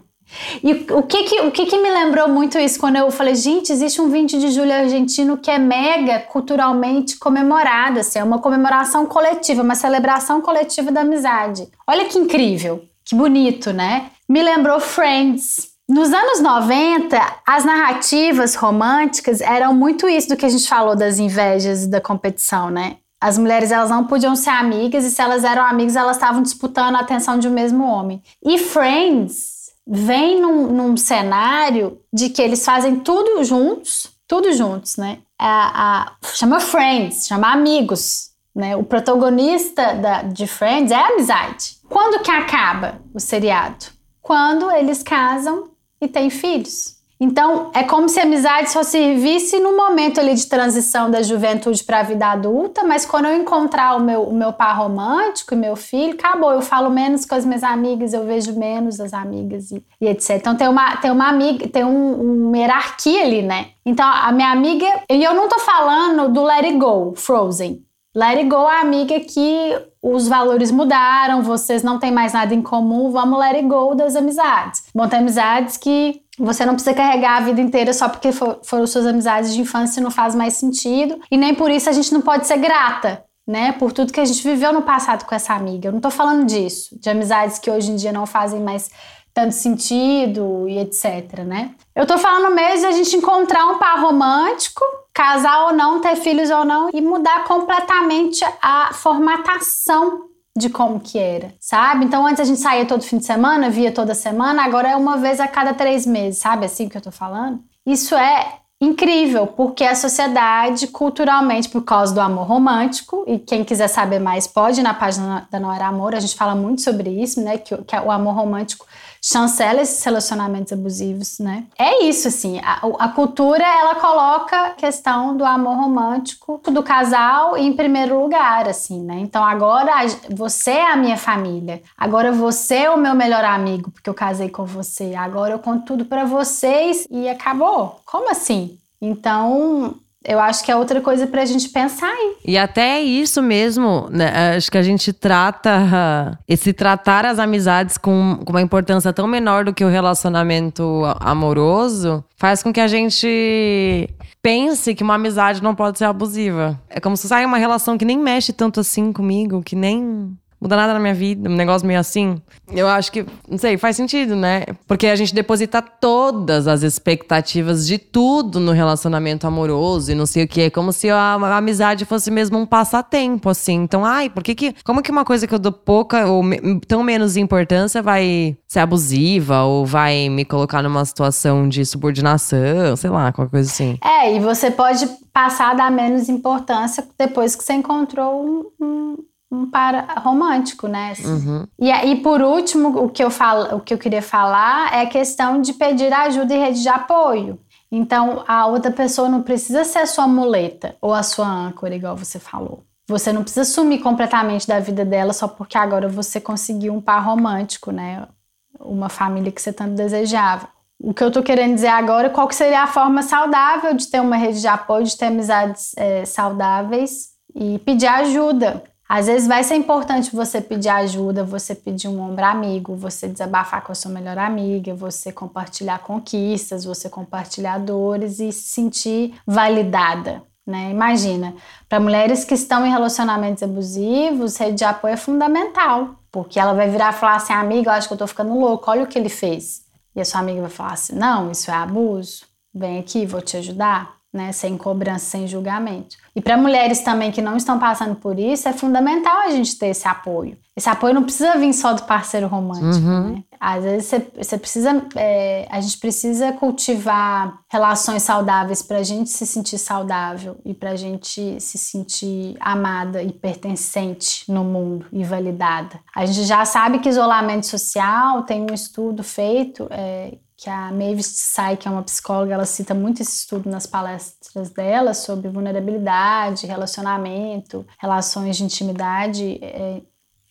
E o que que, o que que me lembrou muito isso quando eu falei, gente, existe um 20 de julho argentino que é mega culturalmente comemorado, assim, é uma comemoração coletiva, uma celebração coletiva da amizade. Olha que incrível, que bonito, né? Me lembrou Friends. Nos anos 90, as narrativas românticas eram muito isso do que a gente falou das invejas e da competição, né? As mulheres elas não podiam ser amigas e se elas eram amigas, elas estavam disputando a atenção de um mesmo homem. E Friends vem num, num, cenário de que eles fazem tudo juntos, tudo juntos, né? A, a, chama Friends, chama amigos, né? O protagonista da, de Friends é a amizade. Quando que acaba o seriado? Quando eles casam e têm filhos. Então, é como se a amizade só servisse no momento ali de transição da juventude para a vida adulta, mas quando eu encontrar o meu, o meu par romântico e meu filho, acabou. Eu falo menos com as minhas amigas, eu vejo menos as amigas e, e etc. Então, tem uma, tem uma amiga, tem um, uma hierarquia ali, né? Então, a minha amiga, e eu não tô falando do Let It Go, Frozen. Let It Go é a amiga que os valores mudaram, vocês não têm mais nada em comum, vamos let it go das amizades. Bom, tem amizades que você não precisa carregar a vida inteira só porque for, foram suas amizades de infância e não faz mais sentido. E nem por isso a gente não pode ser grata, né? Por tudo que a gente viveu no passado com essa amiga. Eu não tô falando disso, de amizades que hoje em dia não fazem mais tanto sentido e etc, né? Eu tô falando mesmo de a gente encontrar um par romântico, casar ou não, ter filhos ou não e mudar completamente a formatação de como que era, sabe? Então antes a gente saía todo fim de semana, via toda semana, agora é uma vez a cada três meses, sabe? Assim que eu tô falando. Isso é incrível, porque a sociedade, culturalmente, por causa do amor romântico, e quem quiser saber mais pode ir na página da Não Era Amor, a gente fala muito sobre isso, né? Que, que o amor romântico chancela esses relacionamentos abusivos, né? É isso, assim. A, a cultura, ela coloca a questão do amor romântico do casal em primeiro lugar, assim, né? Então agora você é a minha família. Agora você é o meu melhor amigo, porque eu casei com você. Agora eu conto tudo para vocês e acabou. Como assim? Então, Eu acho que é outra coisa pra gente pensar aí. E até isso mesmo, né? Acho que a gente trata esse tratar as amizades com, com uma importância tão menor do que o relacionamento amoroso faz com que a gente pense que uma amizade não pode ser abusiva. É como se saia uma relação que nem mexe tanto assim comigo, que nem muda nada na minha vida, um negócio meio assim. Eu acho que, não sei, faz sentido, né? Porque a gente deposita todas as expectativas de tudo no relacionamento amoroso e não sei o que. É como se a, a amizade fosse mesmo um passatempo, assim. Então, ai, por que que. Como que uma coisa que eu dou pouca ou me, tão menos importância vai ser abusiva ou vai me colocar numa situação de subordinação, sei lá, qualquer coisa assim. É, e você pode passar a dar menos importância depois que você encontrou um um para romântico, né? Uhum. E aí, por último, o que eu falo, o que eu queria falar é a questão de pedir ajuda e rede de apoio. Então, a outra pessoa não precisa ser a sua muleta ou a sua âncora, igual você falou. Você não precisa sumir completamente da vida dela só porque agora você conseguiu um par romântico, né? Uma família que você tanto desejava. O que eu tô querendo dizer agora, qual que seria a forma saudável de ter uma rede de apoio, de ter amizades é, saudáveis e pedir ajuda. Às vezes vai ser importante você pedir ajuda, você pedir um ombro amigo, você desabafar com a sua melhor amiga, você compartilhar conquistas, você compartilhar dores e se sentir validada. Né? Imagina, para mulheres que estão em relacionamentos abusivos, rede de apoio é fundamental, porque ela vai virar e falar assim: amiga, eu acho que eu tô ficando louco, olha o que ele fez. E a sua amiga vai falar assim: não, isso é abuso, vem aqui, vou te ajudar né, sem cobrança, sem julgamento. E para mulheres também que não estão passando por isso, é fundamental a gente ter esse apoio. Esse apoio não precisa vir só do parceiro romântico, uhum. né? Às vezes você, você precisa, é, a gente precisa cultivar relações saudáveis para a gente se sentir saudável e para a gente se sentir amada e pertencente no mundo e validada. A gente já sabe que isolamento social tem um estudo feito é, que a Mavis Tsai, que é uma psicóloga, ela cita muito esse estudo nas palestras dela sobre vulnerabilidade, relacionamento, relações de intimidade é,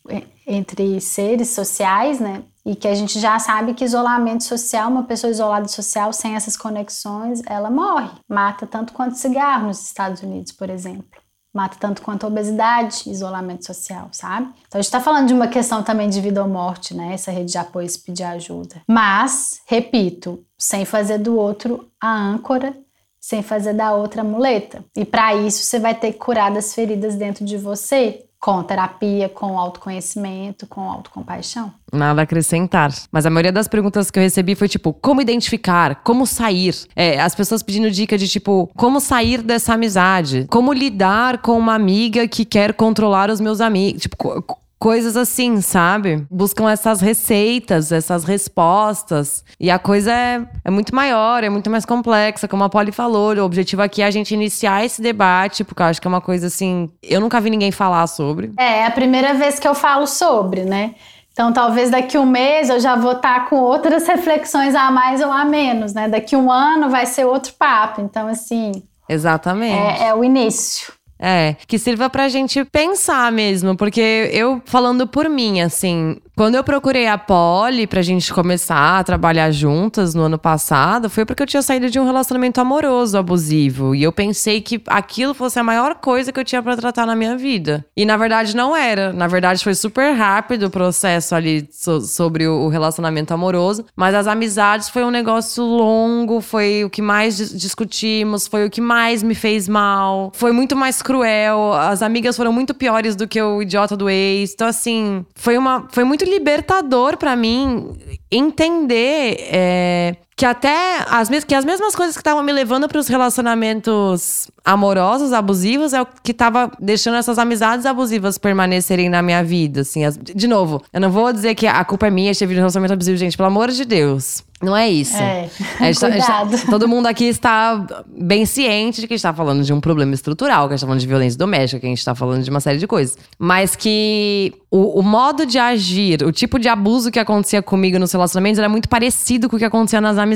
é, entre seres sociais, né? E que a gente já sabe que isolamento social, uma pessoa isolada social sem essas conexões, ela morre, mata tanto quanto cigarro nos Estados Unidos, por exemplo mata tanto quanto a obesidade, isolamento social, sabe? Então a gente está falando de uma questão também de vida ou morte, né? Essa rede de apoio, se pedir ajuda. Mas, repito, sem fazer do outro a âncora, sem fazer da outra a muleta. E para isso você vai ter que curar das feridas dentro de você, com terapia, com autoconhecimento, com autocompaixão. Nada a acrescentar. Mas a maioria das perguntas que eu recebi foi tipo, como identificar? Como sair? É, as pessoas pedindo dica de tipo, como sair dessa amizade? Como lidar com uma amiga que quer controlar os meus amigos? Tipo, coisas assim, sabe? Buscam essas receitas, essas respostas. E a coisa é, é muito maior, é muito mais complexa, como a Polly falou. O objetivo aqui é a gente iniciar esse debate, porque eu acho que é uma coisa assim. Eu nunca vi ninguém falar sobre. É, é a primeira vez que eu falo sobre, né? Então, talvez daqui um mês eu já vou estar com outras reflexões a mais ou a menos, né? Daqui um ano vai ser outro papo. Então, assim. Exatamente. É, é o início. É, que sirva pra gente pensar mesmo, porque eu, falando por mim, assim, quando eu procurei a Polly pra gente começar a trabalhar juntas no ano passado, foi porque eu tinha saído de um relacionamento amoroso, abusivo. E eu pensei que aquilo fosse a maior coisa que eu tinha para tratar na minha vida. E na verdade não era. Na verdade foi super rápido o processo ali so sobre o relacionamento amoroso. Mas as amizades foi um negócio longo, foi o que mais discutimos, foi o que mais me fez mal. Foi muito mais cruel. As amigas foram muito piores do que o idiota do ex. Então, assim, foi uma. Foi muito libertador para mim entender é, que até as, que as mesmas coisas que estavam me levando para os relacionamentos amorosos, abusivos, é o que estava deixando essas amizades abusivas permanecerem na minha vida, assim. As, de novo, eu não vou dizer que a culpa é minha, tive um relacionamento abusivo, gente, pelo amor de Deus. Não é isso. É, a gente, tá, Cuidado. Tá, todo mundo aqui está bem ciente de que a gente está falando de um problema estrutural, que a gente está falando de violência doméstica, que a gente está falando de uma série de coisas. Mas que o, o, modo de agir, o tipo de abuso que acontecia comigo nos relacionamentos era muito parecido com o que acontecia nas amizades.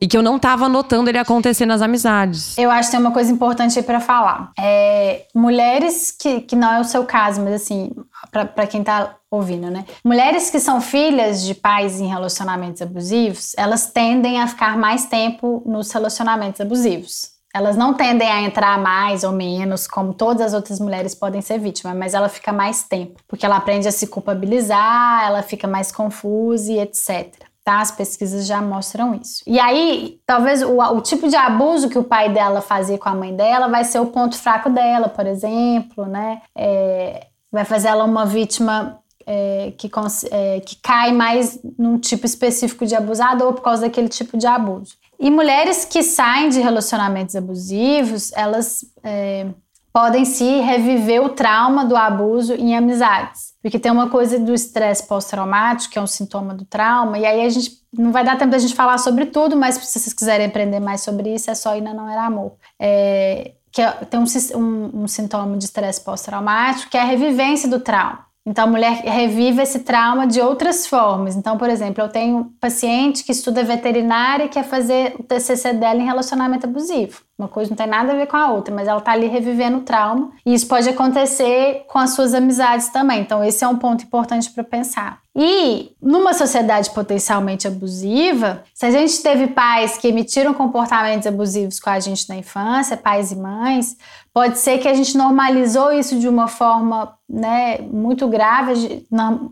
E que eu não estava notando ele acontecer nas amizades. Eu acho que tem uma coisa importante aí pra falar. É, mulheres que, que não é o seu caso, mas assim, para quem tá ouvindo, né? Mulheres que são filhas de pais em relacionamentos abusivos, elas tendem a ficar mais tempo nos relacionamentos abusivos. Elas não tendem a entrar mais ou menos, como todas as outras mulheres podem ser vítimas, mas ela fica mais tempo, porque ela aprende a se culpabilizar, ela fica mais confusa e etc. Tá? As pesquisas já mostram isso. E aí, talvez o, o, tipo de abuso que o pai dela fazia com a mãe dela vai ser o ponto fraco dela, por exemplo, né? É, vai fazer ela uma vítima é, que, é, que cai mais num tipo específico de abusado ou por causa daquele tipo de abuso. E mulheres que saem de relacionamentos abusivos, elas é, podem se reviver o trauma do abuso em amizades. Porque tem uma coisa do estresse pós-traumático, que é um sintoma do trauma, e aí a gente não vai dar tempo da gente falar sobre tudo, mas se vocês quiserem aprender mais sobre isso, é só na Não Era Amor. É, que é, tem um, um, um sintoma de estresse pós-traumático, que é a revivência do trauma. Então, a mulher revive esse trauma de outras formas. Então, por exemplo, eu tenho um paciente que estuda veterinária e quer fazer o TCC dela em relacionamento abusivo. Uma coisa não tem nada a ver com a outra, mas ela está ali revivendo o trauma. E isso pode acontecer com as suas amizades também. Então, esse é um ponto importante para pensar. E numa sociedade potencialmente abusiva, se a gente teve pais que emitiram comportamentos abusivos com a gente na infância, pais e mães, pode ser que a gente normalizou isso de uma forma né, muito grave,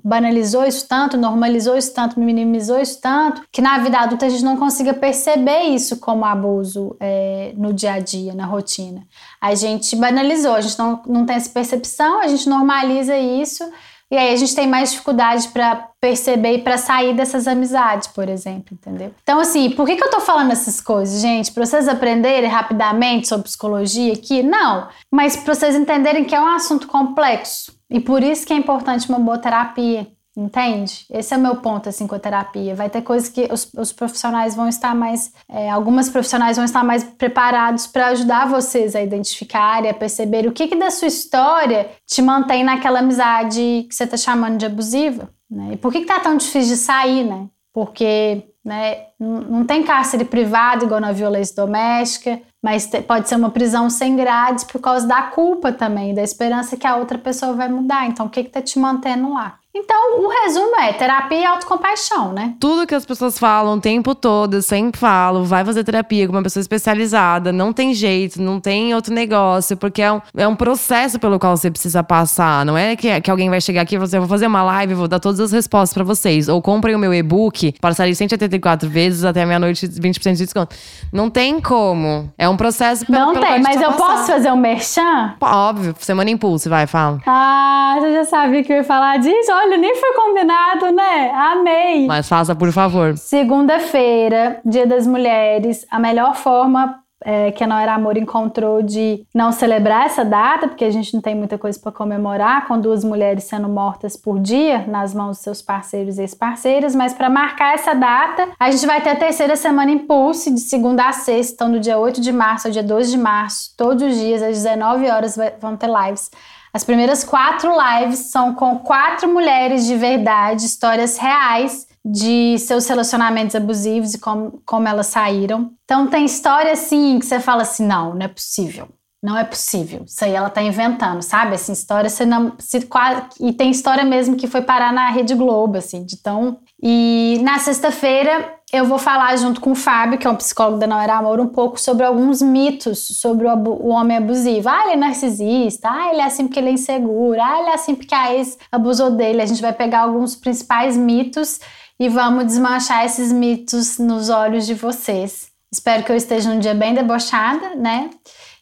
banalizou isso tanto, normalizou isso tanto, minimizou isso tanto, que na vida adulta a gente não consiga perceber isso como abuso é, no dia a dia, na rotina. A gente banalizou, a gente não, não tem essa percepção, a gente normaliza isso e aí a gente tem mais dificuldade para perceber e para sair dessas amizades, por exemplo, entendeu? Então, assim, por que, que eu tô falando essas coisas, gente? Para vocês aprenderem rapidamente sobre psicologia aqui? Não, mas para vocês entenderem que é um assunto complexo. E por isso que é importante uma boa terapia. Entende? Esse é o meu ponto assim com a terapia. Vai ter coisas que os, os profissionais vão estar mais, é, algumas profissionais vão estar mais preparados para ajudar vocês a identificar e a perceber o que, que da sua história te mantém naquela amizade que você está chamando de abusiva, né? E por que, que tá tão difícil de sair, né? Porque né, não tem cárcere privado igual na violência doméstica, mas pode ser uma prisão sem grades por causa da culpa também, da esperança que a outra pessoa vai mudar. Então, o que está te mantendo lá? Então, o resumo é terapia e autocompaixão, né? Tudo que as pessoas falam o tempo todo, eu sempre falo, vai fazer terapia com uma pessoa especializada, não tem jeito, não tem outro negócio, porque é um, é um processo pelo qual você precisa passar. Não é que, que alguém vai chegar aqui e você vai fazer uma live, vou dar todas as respostas para vocês. Ou comprem o meu e-book, parcelei 184 vezes até meia-noite, 20% de desconto. Não tem como. É um processo pelo, Não pelo tem, mas eu passar. posso fazer um merchan? Óbvio, semana impulso, vai, fala. Ah, você já sabia que eu ia falar disso? Olha, nem foi combinado, né? Amei. Mas faça, por favor. Segunda-feira, Dia das Mulheres, a melhor forma é, que a Não Era Amor encontrou de não celebrar essa data, porque a gente não tem muita coisa para comemorar, com duas mulheres sendo mortas por dia nas mãos dos seus parceiros e ex-parceiras, mas para marcar essa data, a gente vai ter a terceira semana Impulse, de segunda a sexta, então do dia 8 de março ao dia 12 de março, todos os dias, às 19 horas, vão ter lives as primeiras quatro lives são com quatro mulheres de verdade, histórias reais de seus relacionamentos abusivos e como, como elas saíram. Então tem história assim que você fala assim: não, não é possível. Não é possível. Isso aí ela tá inventando, sabe? Assim, história você não. Se, e tem história mesmo que foi parar na Rede Globo, assim, de tão. E na sexta-feira eu vou falar junto com o Fábio, que é um psicólogo da Não Era Amor, um pouco sobre alguns mitos sobre o, o, homem abusivo. Ah, ele é narcisista. Ah, ele é assim porque ele é inseguro. Ah, ele é assim porque a ex abusou dele. A gente vai pegar alguns principais mitos e vamos desmanchar esses mitos nos olhos de vocês. Espero que eu esteja num dia bem debochada, né?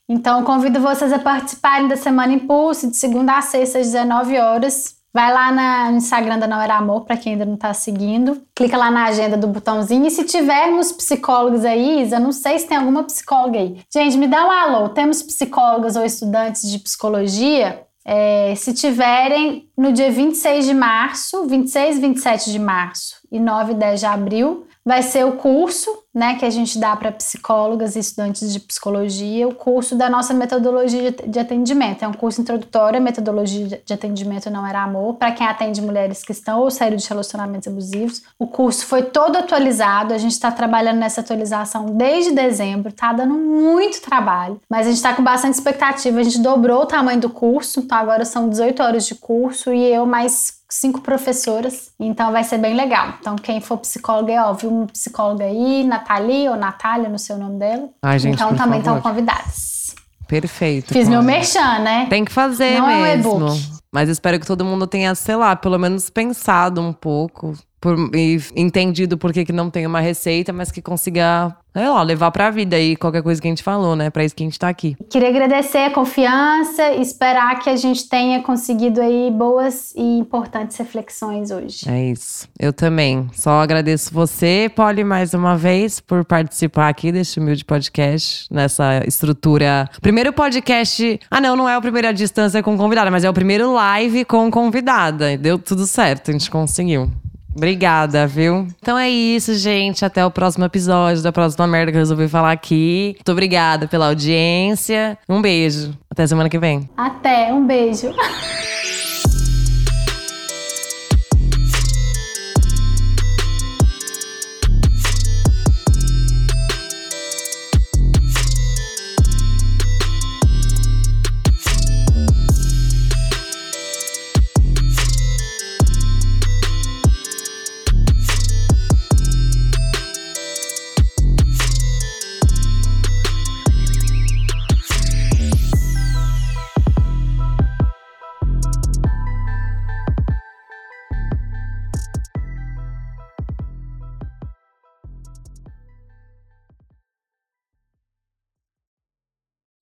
Então, convido vocês a participarem da Semana Impulso, de segunda a sexta, às 19 horas. Vai lá no Instagram da Não Era Amor, para quem ainda não está seguindo. Clica lá na agenda do botãozinho. E se tivermos psicólogos aí, Isa, não sei se tem alguma psicóloga aí. Gente, me dá um alô. Temos psicólogas ou estudantes de psicologia? É, se tiverem, no dia 26 de março, 26 e 27 de março e 9 e 10 de abril, vai ser o curso né, que a gente dá para psicólogas e estudantes de psicologia, o curso da nossa metodologia de atendimento. É um curso introdutório à metodologia de atendimento não era amor, para quem atende mulheres que estão ou saíram de relacionamentos abusivos. O curso foi todo atualizado, a gente está trabalhando nessa atualização desde dezembro, tá dando muito trabalho, mas a gente está com bastante expectativa. A gente dobrou o tamanho do curso, então agora são 18 horas de curso e eu mais cinco professoras, então vai ser bem legal. Então, quem for psicóloga, é óbvio, uma psicóloga aí, Nathalie ou Natália, no seu nome dela. Ai, gente, então também favor. estão convidadas. Perfeito. Fiz meu merchan, né? Tem que fazer Não é um mesmo. e-book. Mas espero que todo mundo tenha, sei lá, pelo menos pensado um pouco. Por- e entendido por que, que não tem uma receita, mas que consiga, sei lá, levar pra vida aí qualquer coisa que a gente falou, né? Pra isso que a gente tá aqui. Queria agradecer a confiança e esperar que a gente tenha conseguido aí boas e importantes reflexões hoje. É isso. Eu também. Só agradeço você, Polly, mais uma vez, por participar aqui deste humilde podcast, nessa estrutura. Primeiro podcast. Ah, não, não é o primeiro à distância com convidada, mas é o primeiro live com convidada. Deu tudo certo, a gente conseguiu. Obrigada, viu? Então é isso, gente. Até o próximo episódio da próxima merda que eu resolvi falar aqui. Muito obrigada pela audiência. Um beijo. Até semana que vem. Até, um beijo.